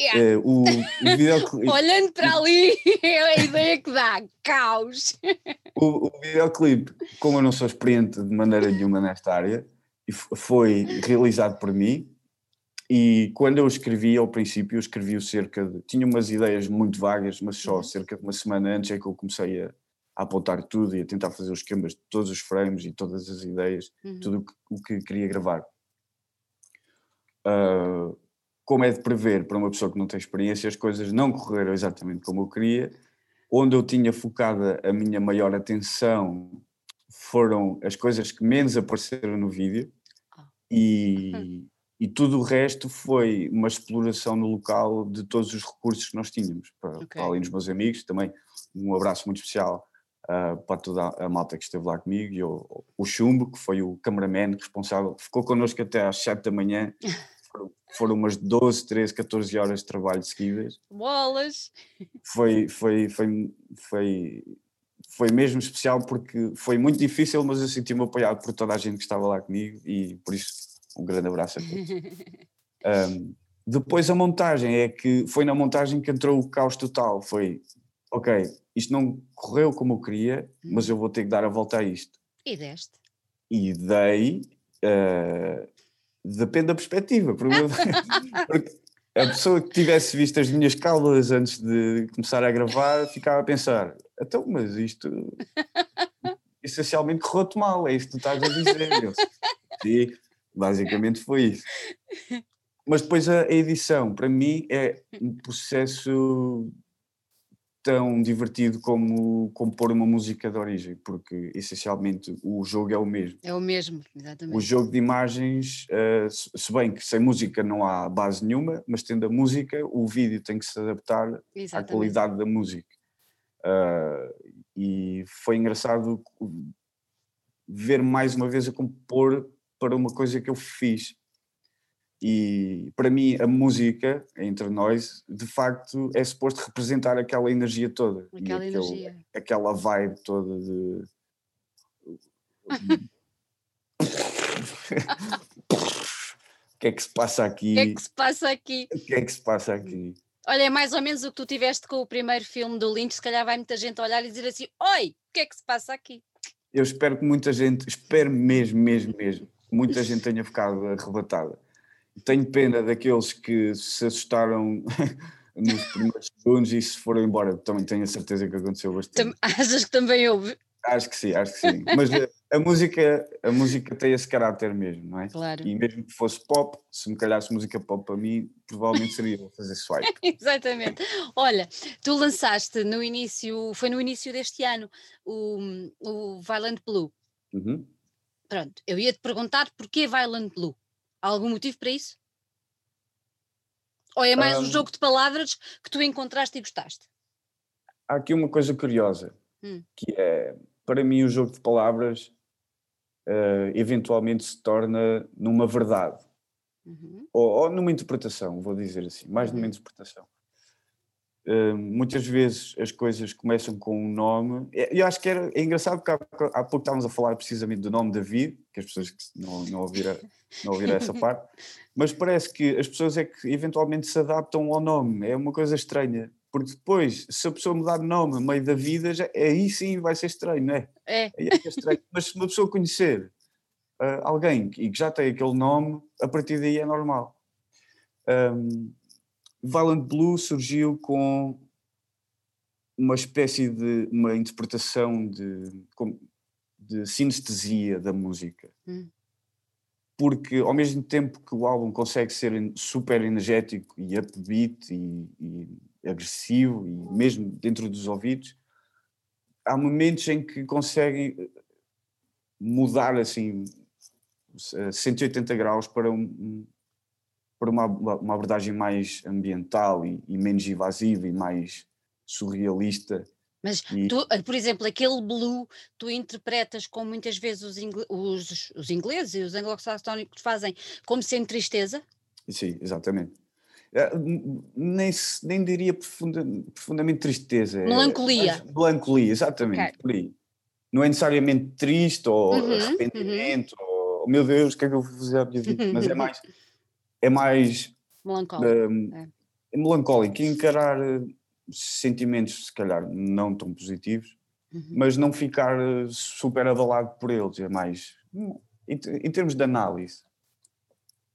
Yeah. Uh, o, o videoclipe... [laughs] Olhando para ali, é [laughs] a ideia que dá, caos. O, o videoclipe, como eu não sou experiente de maneira nenhuma nesta área, foi realizado por mim e quando eu escrevi ao princípio, eu escrevi cerca de. Tinha umas ideias muito vagas, mas só uhum. cerca de uma semana antes é que eu comecei a, a apontar tudo e a tentar fazer os esquemas de todos os frames e todas as ideias, uhum. tudo o que, o que queria gravar. Uh, como é de prever para uma pessoa que não tem experiência, as coisas não correram exatamente como eu queria. Onde eu tinha focada a minha maior atenção foram as coisas que menos apareceram no vídeo ah. e, hum. [laughs] e tudo o resto foi uma exploração no local de todos os recursos que nós tínhamos. Para, okay. para além dos meus amigos, também um abraço muito especial uh, para toda a malta que esteve lá comigo e o, o Chumbo, que foi o cameraman responsável, ficou connosco até às 7 da manhã. [laughs] foram, foram umas 12, 13, 14 horas de trabalho seguidas. Bolas! Foi, foi, foi, foi, foi mesmo especial porque foi muito difícil, mas eu senti-me apoiado por toda a gente que estava lá comigo e por isso um grande abraço a todos. [laughs] um, depois a montagem é que foi na montagem que entrou o caos total. Foi ok, isto não correu como eu queria, mas eu vou ter que dar a volta a isto. E deste? E dei. Uh, Depende da perspectiva. [laughs] Porque a pessoa que tivesse visto as minhas caudas antes de começar a gravar ficava a pensar: então, mas isto [laughs] essencialmente correu-te mal, é isso que tu estás a dizer. Eu, Sim, basicamente foi isso. [laughs] Mas depois a edição, para mim, é um processo tão divertido como compor uma música de origem, porque essencialmente o jogo é o mesmo. É o mesmo, exatamente. O jogo de imagens, uh, se bem que sem música não há base nenhuma, mas tendo a música, o vídeo tem que se adaptar exatamente. à qualidade da música. Uh, e foi engraçado ver mais uma vez a compor para uma coisa que eu fiz e para mim, a música, entre nós, de facto, é suposto representar aquela energia toda. Aquela aquele, energia. Aquela vibe toda de. [laughs] o que é que se passa aqui? O que é que se passa aqui? O que é que se passa aqui? Olha, é mais ou menos o que tu tiveste com o primeiro filme do Lynch, se calhar vai muita gente olhar e dizer assim, oi, o que é que se passa aqui? Eu espero que muita gente, espero mesmo, mesmo, mesmo, que muita gente tenha ficado arrebatada tenho pena daqueles que se assustaram [laughs] nos primeiros segundos e se foram embora. Também tenho a certeza que aconteceu bastante. [laughs] Achas que também houve? Acho que sim, acho que sim. [laughs] Mas a, a, música, a música tem esse caráter mesmo, não é? Claro. E mesmo que fosse pop, se me calhasse música pop para mim, provavelmente seria fazer swipe. Exatamente. Olha, tu lançaste no início, foi no início deste ano, o, o Violent Blue. Uhum. Pronto, eu ia te perguntar porquê Violent Blue? Há algum motivo para isso? Ou é mais um, um jogo de palavras que tu encontraste e gostaste? Há aqui uma coisa curiosa, hum. que é, para mim o jogo de palavras uh, eventualmente se torna numa verdade. Uhum. Ou, ou, numa interpretação, vou dizer assim, mais uhum. numa interpretação. Uh, muitas vezes as coisas começam com um nome. Eu acho que era, é engraçado porque há, há pouco estávamos a falar precisamente do nome David, que as pessoas não, não, ouviram, não ouviram essa [laughs] parte, mas parece que as pessoas é que eventualmente se adaptam ao nome. É uma coisa estranha. Porque depois, se a pessoa mudar de nome a meio da vida, já, aí sim vai ser estranho, não é? É. é estranho. Mas se uma pessoa conhecer uh, alguém e que já tem aquele nome, a partir daí é normal. Um, Violent Blue surgiu com uma espécie de uma interpretação de, de sinestesia da música. Hum. Porque ao mesmo tempo que o álbum consegue ser super energético e upbeat e, e agressivo e mesmo dentro dos ouvidos, há momentos em que conseguem mudar assim 180 graus para um, para uma, uma abordagem mais ambiental e, e menos invasiva e mais surrealista. Mas tu, eh, por exemplo, aquele blue tu interpretas como muitas vezes os, ingl os, os ingleses e os anglo-saxónicos fazem como sendo tristeza? Sim, exatamente. É, nem, nem diria profunda, profundamente tristeza. É melancolia. É, melancolia, exatamente, okay. por aí. Não é necessariamente triste ou uhum, arrependimento uhum. ou oh, meu Deus, o que é que eu vou fazer à minha vida? [laughs] Mas é mais é mais Melancólico. Um, é. Melancólico, encarar eh, sentimentos, se calhar, não tão positivos, uhum. mas não ficar eh, super abalado por eles, é mais hum, em, em termos de análise.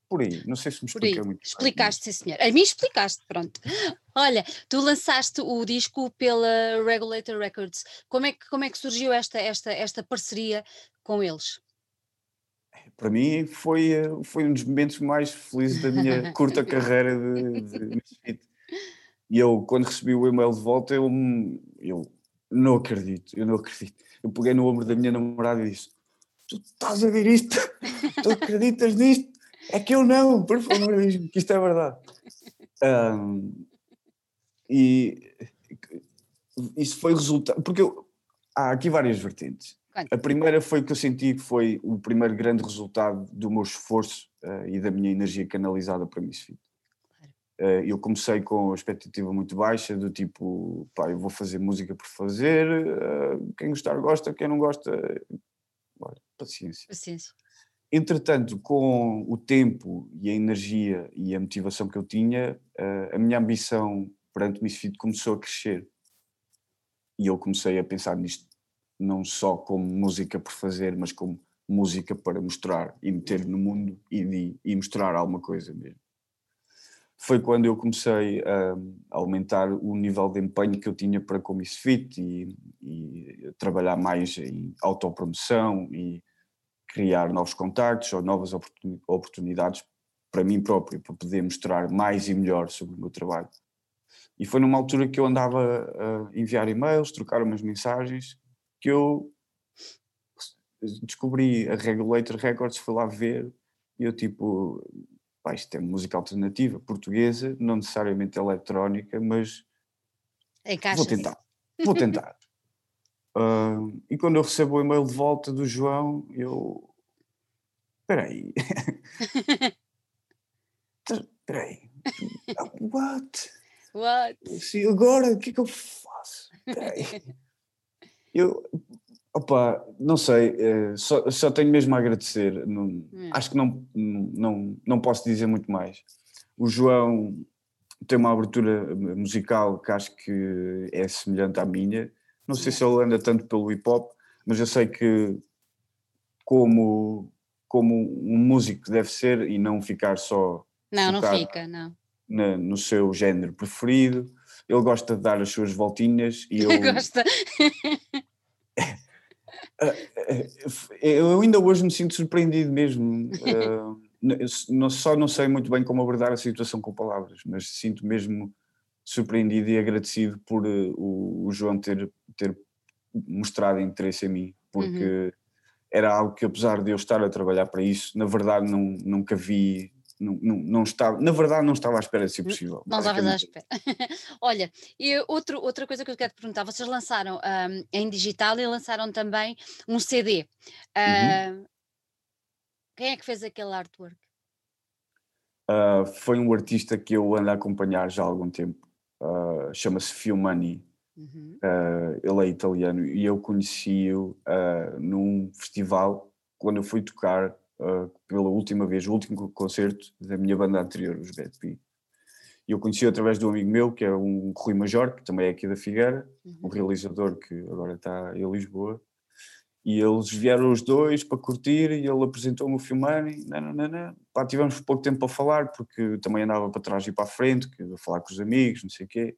Por aí, não sei se me expliquei muito. Explicaste, sim, senhor. A mim explicaste, pronto. Olha, tu lançaste o disco pela Regulator Records. Como é que, como é que surgiu esta, esta, esta parceria com eles? Para mim foi, eh, foi um dos momentos mais felizes da minha [laughs] curta carreira de, de E eu, quando recebi o e-mail de volta, eu, eu não acredito, eu não acredito. Eu peguei no ombro da minha namorada e disse: Tu estás a ver isto? Tu acreditas nisto? É que eu não, por favor, diz-me que isto é verdade. Um, e isso foi resultado. Porque eu, há aqui várias vertentes. A primeira foi o que eu senti que foi o primeiro grande resultado do meu esforço uh, e da minha energia canalizada para Misfit. Uh, eu comecei com a expectativa muito baixa, do tipo, pá, eu vou fazer música por fazer, uh, quem gostar gosta, quem não gosta, olha, paciência. Paciência. Entretanto, com o tempo e a energia e a motivação que eu tinha, a minha ambição perante o Misfit começou a crescer. E eu comecei a pensar nisto não só como música por fazer, mas como música para mostrar e meter no mundo e, e mostrar alguma coisa mesmo. Foi quando eu comecei a, aumentar o nível de empenho que eu tinha para com Misfit e, e trabalhar mais em autopromoção e criar novos contactos ou novas oportunidades para mim próprio, para poder mostrar mais e melhor sobre o meu trabalho. E foi numa altura que eu andava a enviar e-mails, trocar umas mensagens, que eu descobri a Regulator Records, fui lá ver, e eu tipo, pá, isto é música alternativa, portuguesa, não necessariamente eletrónica, mas vou tentar, vou tentar. [laughs] uh, e quando eu recebo o e-mail de volta do João, eu, espera aí, [laughs] espera aí, what? What? Sim, agora o que é que eu faço? [laughs] eu, opa, não sei, eh, só, só tenho mesmo a agradecer. Não, hum. Acho que não, não, não posso dizer muito mais. O João tem uma abertura musical que acho que é semelhante à minha. Não sei se ele anda tanto pelo hip hop, mas eu sei que como, como um músico deve ser e não ficar só. Não, não fica, não na, no seu género preferido, ele gosta de dar as suas voltinhas e [laughs] eu. gosta. Eh, eh, eu ainda hoje me sinto surpreendido mesmo. Só não sei muito bem como abordar a situação com palavras, mas sinto mesmo surpreendido e agradecido por o, o, João ter, ter mostrado interesse em mim, porque uhum. era algo que, apesar de eu estar a trabalhar para isso, na verdade não, nunca vi não, não, não, estava, na verdade não estava à espera de ser possível. Não estavas à espera. [laughs] Olha, e outro, outra coisa que eu quero te perguntar, vocês lançaram um, em digital e lançaram também um CD. Uh, uhum. Quem é que fez aquele artwork? Uh, foi um artista que eu ando a acompanhar já há algum tempo, uh, chama-se Fio Money. Uhum. Uh, ele é italiano e eu conheci-o num festival quando eu fui tocar uh, pela última vez, o último concerto da minha banda anterior, os Bad P. E eu conheci através de um amigo meu, que é um Rui Major, que também é aqui da Figueira, uhum. um realizador que agora está em Lisboa. E eles vieram os dois para curtir e ele apresentou-me o Filmani. Pá, tivemos pouco tempo para falar, porque também andava para trás e para a frente, que a falar com os amigos, não sei o quê.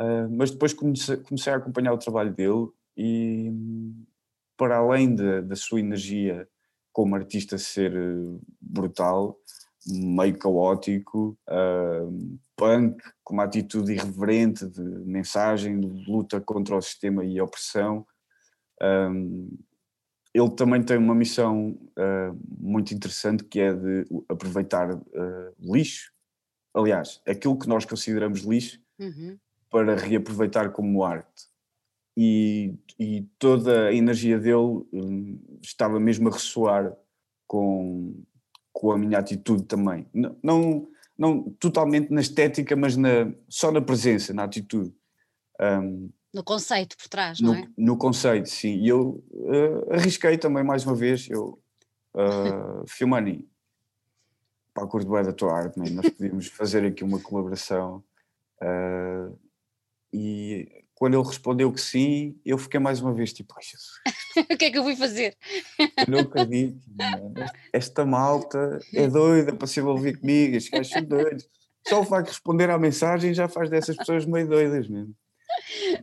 Uh, mas depois comecei, comecei, a acompanhar o trabalho dele e, para além da sua energia como artista ser eh, brutal, meio caótico, uh, punk, com uma atitude irreverente de mensagem, de luta contra o sistema e a opressão. Um, ele também tem uma missão uh, muito interessante que é de aproveitar uh, lixo, aliás, aquilo que nós consideramos lixo, uhum. para reaproveitar como arte e, e toda a energia dele um, estava mesmo a ressoar com, com a minha atitude também. Não, não, não totalmente na estética, mas na, só na presença, na atitude. Um, no conceito por trás, no, não é? No conceito, sim. E eu uh, arrisquei também mais uma vez. Eu, uh, [laughs] Filmani, pá, curto bem da tua arte, man. nós podíamos fazer aqui uma colaboração. Uh, e quando ele respondeu que sim, eu fiquei mais uma vez tipo, [laughs] o que é que eu fui fazer? Eu não acredito, esta malta é doida para se envolver comigo, estes gajos são doidos. Só o facto de responder à mensagem já faz dessas pessoas meio doidas mesmo.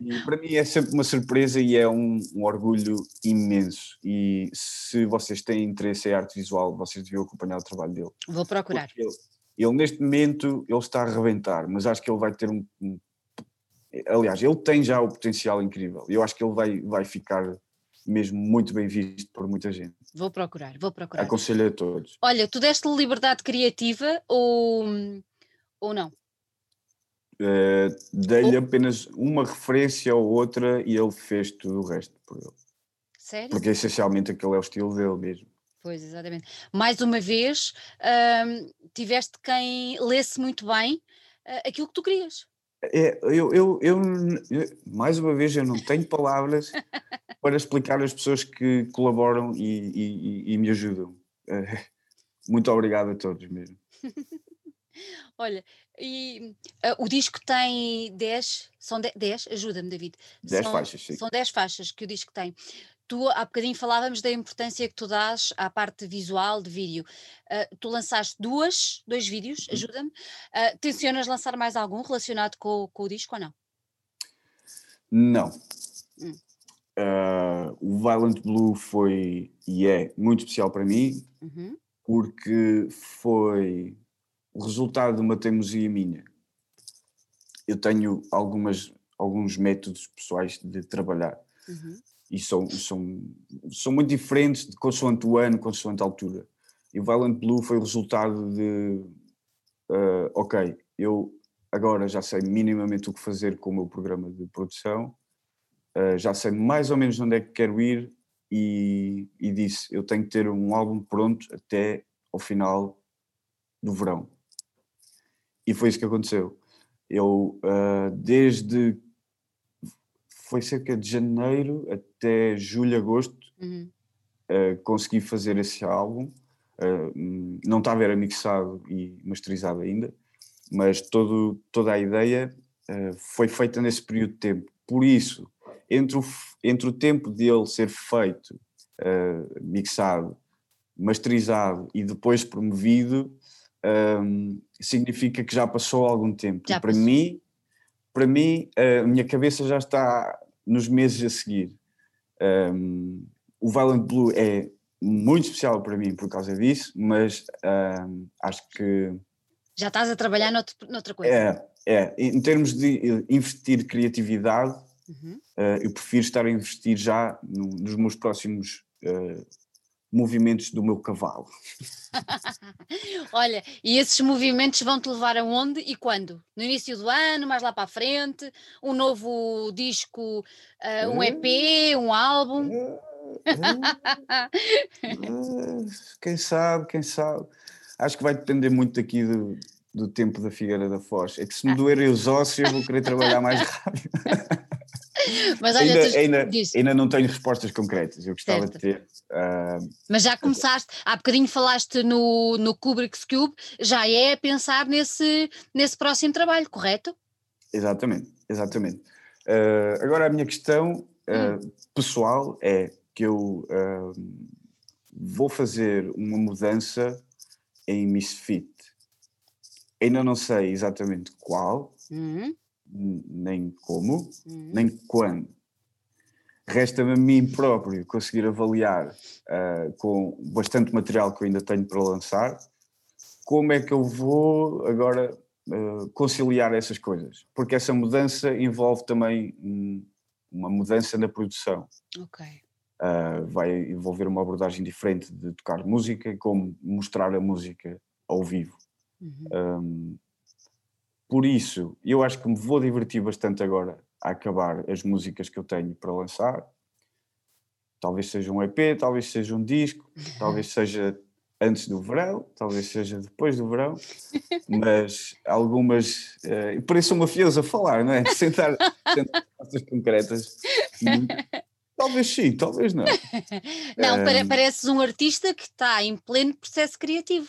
E para mim é sempre uma surpresa e é um, um, orgulho imenso. E se vocês têm interesse em arte visual, vocês deviam acompanhar o trabalho dele. Vou procurar. Ele, ele, neste momento ele está a arrebentar, mas acho que ele vai ter um, um, Aliás, ele tem já o potencial incrível. Eu acho que ele vai, vai ficar mesmo muito bem visto por muita gente. Vou procurar, vou procurar. Aconselho a todos. Olha, tu deste liberdade criativa ou, ou não? Uh, Dei-lhe apenas uma referência ou outra e ele fez tudo o resto por ele. Sério? Porque essencialmente aquele é o estilo dele mesmo. Pois, exatamente. Mais uma vez, tiveste quem lesse muito bem uh, aquilo que tu querias. É, eu, eu, eu, mais uma vez, eu não tenho palavras [laughs] para explicar às pessoas que colaboram e, e, e me ajudam. Uh, muito obrigado a todos mesmo. [laughs] Olha, e uh, o disco tem 10, são 10, ajuda-me, David. 10 faixas, sim. São 10 faixas que o disco tem. Tu, há bocadinho falávamos da importância que tu dás à parte visual de vídeo. Uh, tu lançaste duas, dois vídeos, uhum. ajuda-me. Uh, tencionas lançar mais algum relacionado com, com o disco ou não? Não. Hum. Uh, o Violent Blue foi e é muito especial para mim uhum. porque foi o resultado de uma teimosia minha. Eu tenho algumas, alguns métodos pessoais de trabalhar uhum. E são, são, são muito diferentes de consoante o ano, consoante a altura. E o Violent Blue foi o resultado de, uh, ok, eu agora já sei minimamente o que fazer com o meu programa de produção, uh, já sei mais ou menos onde é que quero ir e, e disse, eu tenho que ter um álbum pronto até ao final do verão. E foi isso que aconteceu. Eu, uh, desde. Foi cerca de janeiro até julho, agosto, uhum. uh, consegui fazer esse álbum. Uh, não estava era mixado e masterizado ainda, mas todo, toda a ideia foi feita nesse período de tempo. Por isso, entre o, entre o tempo dele ser feito, mixado, masterizado e depois promovido, um, significa que já passou algum tempo. Já para mim, para mim, a minha cabeça já está nos meses a seguir. Um, o Violent Blue é muito especial para mim por causa disso, mas um, acho que. Já estás a trabalhar noutro, noutra coisa. É, é. Em termos de investir criatividade, uhum. uh, eu prefiro estar a investir já no, nos meus próximos uh, movimentos do meu cavalo. [laughs] Olha, e esses movimentos vão te levar aonde e quando? No início do ano, mais lá para a frente? Um novo disco, uh, um EP, um álbum? quem sabe, quem sabe. Acho que vai depender muito aqui do, do tempo da Figueira da Foz. É que se me doerem os ossos, eu vou querer trabalhar mais [laughs] rápido. [laughs] Mas olha, ainda, tu... ainda, ainda, não tenho respostas concretas, eu gostava certo. de ter. Uh... Mas já começaste, há bocadinho falaste no, no Kubrick's Cube, já é pensar nesse, nesse próximo trabalho, correto? Exatamente, exatamente. Uh, agora a minha questão uh, hum. pessoal é que eu vou fazer uma mudança em Misfit. Ainda não sei exatamente qual, uhum nem como, uhum. nem quando. Resta-me a mim próprio conseguir avaliar uh, com bastante material que eu ainda tenho para lançar, como é que eu vou agora uh, conciliar essas coisas, porque essa mudança envolve também um, uma mudança na produção. Ok. Uh, vai envolver uma abordagem diferente de tocar música, como mostrar a música ao vivo. Uhum. Um, por isso, eu acho que me vou divertir bastante agora a acabar as músicas que eu tenho para lançar. Talvez seja um EP, talvez seja um disco, [laughs] talvez seja antes do verão, talvez seja depois do verão, mas algumas. Uh, por isso sou mafioso a falar, não é? [laughs] Sentar coisas concretas. Talvez sim, talvez não. Não, um... pareces um artista que está em pleno processo criativo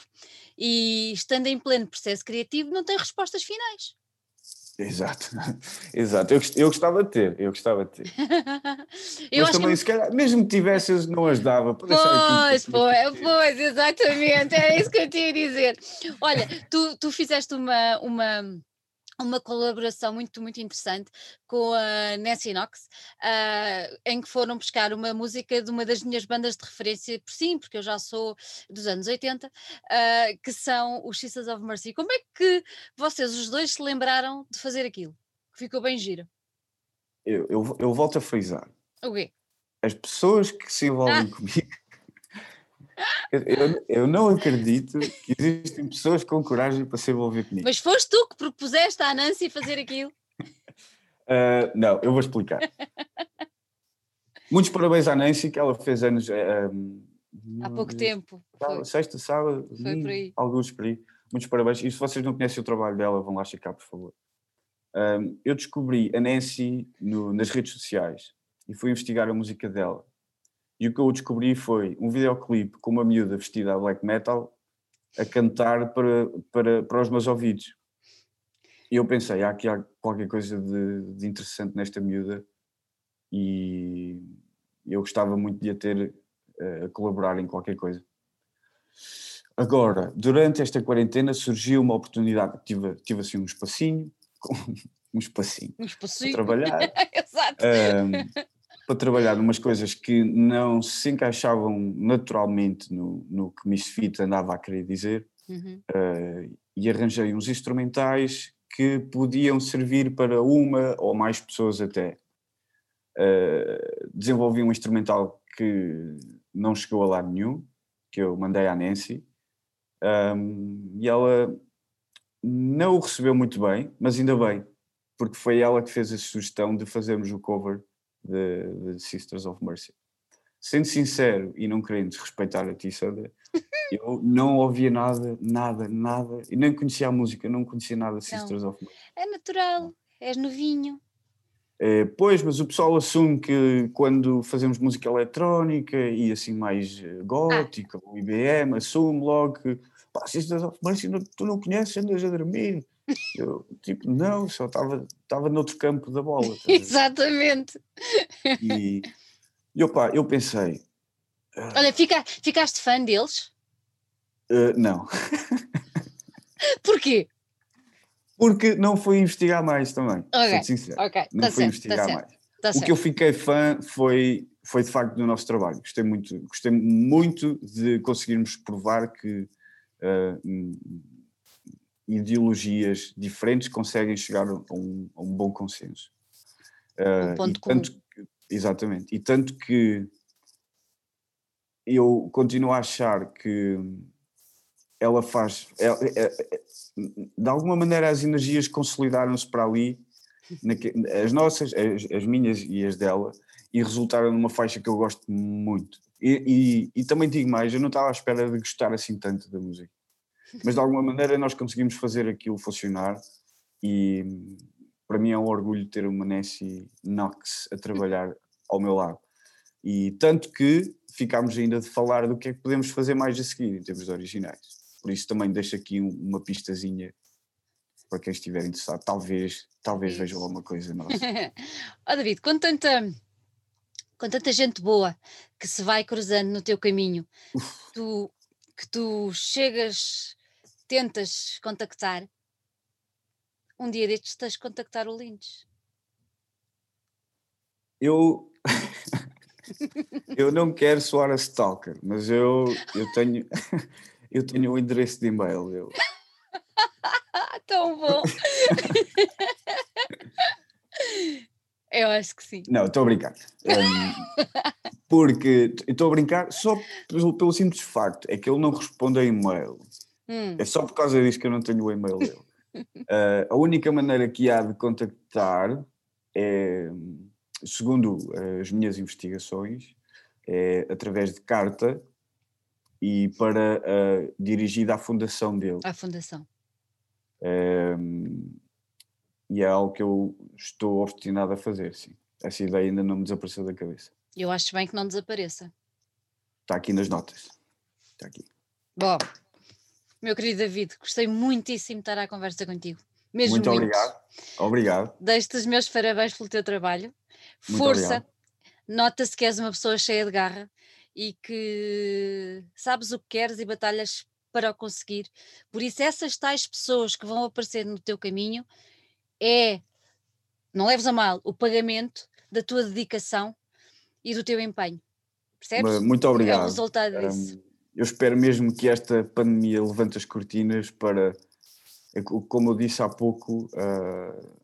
e estando em pleno processo criativo não tem respostas finais. Exato, [laughs] exato. Eu, eu gostava de ter, eu gostava de ter. [laughs] eu Mas também, que... se calhar, mesmo que tivesse, não as dava. Pois, pois, pois, exatamente, era isso que eu tinha a dizer. [laughs] Olha, tu, tu fizeste uma, uma, uma colaboração muito, muito interessante com a Nancy Knox, uh, em que foram buscar uma música de uma das minhas bandas de referência, por sim, porque eu já sou dos anos 80, uh, ah, que são os Sisters of Mercy. Como é que vocês, os dois, se lembraram de fazer aquilo? Que ficou bem giro. Eu, eu, eu volto a frisar. O quê? As pessoas que se envolvem ah. comigo eu, eu, não acredito que existem pessoas com coragem para se envolver comigo. Mas foste tu que propuseste à Nancy fazer aquilo? Uh, não, eu vou explicar. Muitos parabéns à Nancy, que ela fez anos. Uh, Há pouco tempo. Sábado, sexta, sábado, Foi por aí. alguns por aí. Muitos parabéns. E se vocês não conhecem o trabalho dela, vão lá checar, por favor. Um, eu descobri a Nancy no, nas redes sociais e fui investigar a música dela. E o que eu descobri foi um videoclipe com uma miúda vestida a black metal a cantar para, para, para os meus ouvidos. E eu pensei, há aqui há qualquer coisa de, de interessante nesta miúda e eu gostava muito de a ter uh, a colaborar em qualquer coisa. Agora, durante esta quarentena surgiu uma oportunidade, tive, tive assim um espacinho, [laughs] um espacinho, um espacinho. trabalhar. [laughs] Exato. Um, para trabalhar umas coisas que não se encaixavam naturalmente no, no que Misfit andava a querer dizer uhum. uh, e arranjei uns instrumentais que podiam servir para uma ou mais pessoas até. Uh, desenvolvi um instrumental que não chegou a lado nenhum, que eu mandei à Nancy, um, e ela não o recebeu muito bem, mas ainda bem, porque foi ela que fez a sugestão de fazermos o cover de, Sisters of Mercy. Sendo sincero e não querendo desrespeitar a ti, Sandra, [laughs] eu não ouvia nada, nada, nada, e nem conhecia a música, não conhecia nada de Sisters of Mercy. É natural, és novinho. É, pois, mas o pessoal assume que quando fazemos música eletrónica e assim mais eh, gótica, ah. o IBM, assume logo que pá, Sisters of Mercy, tu não conheces, andas a dormir. Eu, tipo, não, só estava, estava noutro campo da bola. [laughs] Exatamente. E, e opa, eu pensei. Uh, Olha, fica, ficaste fã deles? Uh, não. [laughs] Porquê? Porque não fui investigar mais também. Ok, sincero. okay. Não tá fui certo, investigar tá mais. Tá o certo. que eu fiquei fã foi, foi de facto do nosso trabalho. Gostei muito, gostei muito de conseguirmos provar que uh, ideologias diferentes conseguem chegar a um, a um bom consenso. Um ponto uh, tanto, Exatamente. E tanto que eu continuo a achar que ela faz. É, é, é, de alguma maneira, as energias consolidaram-se para ali, as nossas, as, as, minhas e as dela, e resultaram numa faixa que eu gosto muito. E, e, e também digo mais, eu não estava à espera de gostar assim tanto da música mas de alguma maneira nós conseguimos fazer aquilo funcionar e para mim é um orgulho ter uma Nancy Knox a trabalhar ao meu lado. E tanto que ficámos ainda de falar do que é que podemos fazer mais a seguir em termos de originais. Por isso também deixo aqui uma pistazinha para quem estiver interessado. Talvez, talvez vejam alguma coisa nossa. [laughs] oh, David, com tanta, com tanta gente boa que se vai cruzando no teu caminho, tu, que tu chegas tentas contactar, um dia destes tens de contactar o Lynch. Eu. [laughs] eu não quero soar a stalker, mas eu, eu tenho [laughs] eu tenho o endereço de e-mail. Eu... [laughs] Tão bom! eu acho que sim. Não, estou a brincar. Um, porque estou a brincar só pelo, pelo simples facto é que ele não responde a e-mail. Hum. É só por causa disso que eu não tenho o e-mail dele. uh, [laughs] a única maneira que há de contactar é, segundo as minhas investigações, é através de carta e para uh, dirigida à fundação dele. À fundação. Um, e é algo que eu estou obstinado a fazer, sim. Essa ideia ainda não me desapareceu da cabeça. Eu acho bem que não desapareça. Está aqui nas notas. Está aqui. Bom, Meu querido David, gostei muitíssimo de estar à conversa contigo. Mesmo muito, muito. obrigado. Obrigado. Deixo-te os meus parabéns pelo teu trabalho. Muito Força. Nota-se que és uma pessoa cheia de garra e que sabes o que queres e batalhas para o conseguir. Por isso, essas tais pessoas que vão aparecer no teu caminho é, não leves a mal, o pagamento da tua dedicação e do teu empenho. Percebes? Muito obrigado. É o resultado disso. Um, eu espero mesmo que esta pandemia levante as cortinas para, como eu disse há pouco, uh,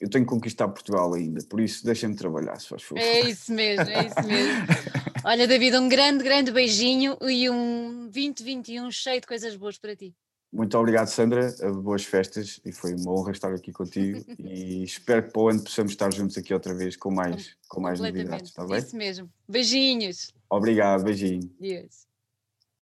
eu tenho que conquistar Portugal ainda, por isso deixem-me trabalhar, se faz favor. É isso mesmo, é isso mesmo. [laughs] Olha, David, um grande, grande beijinho e um 2021 cheio de coisas boas para ti. Muito obrigado, Sandra. Boas festas e foi uma honra estar aqui contigo. [laughs] e espero que para o ano possamos estar juntos aqui outra vez com mais, com mais novidades. Está bem? Isso mesmo. Beijinhos. Obrigado, beijinho. Yes.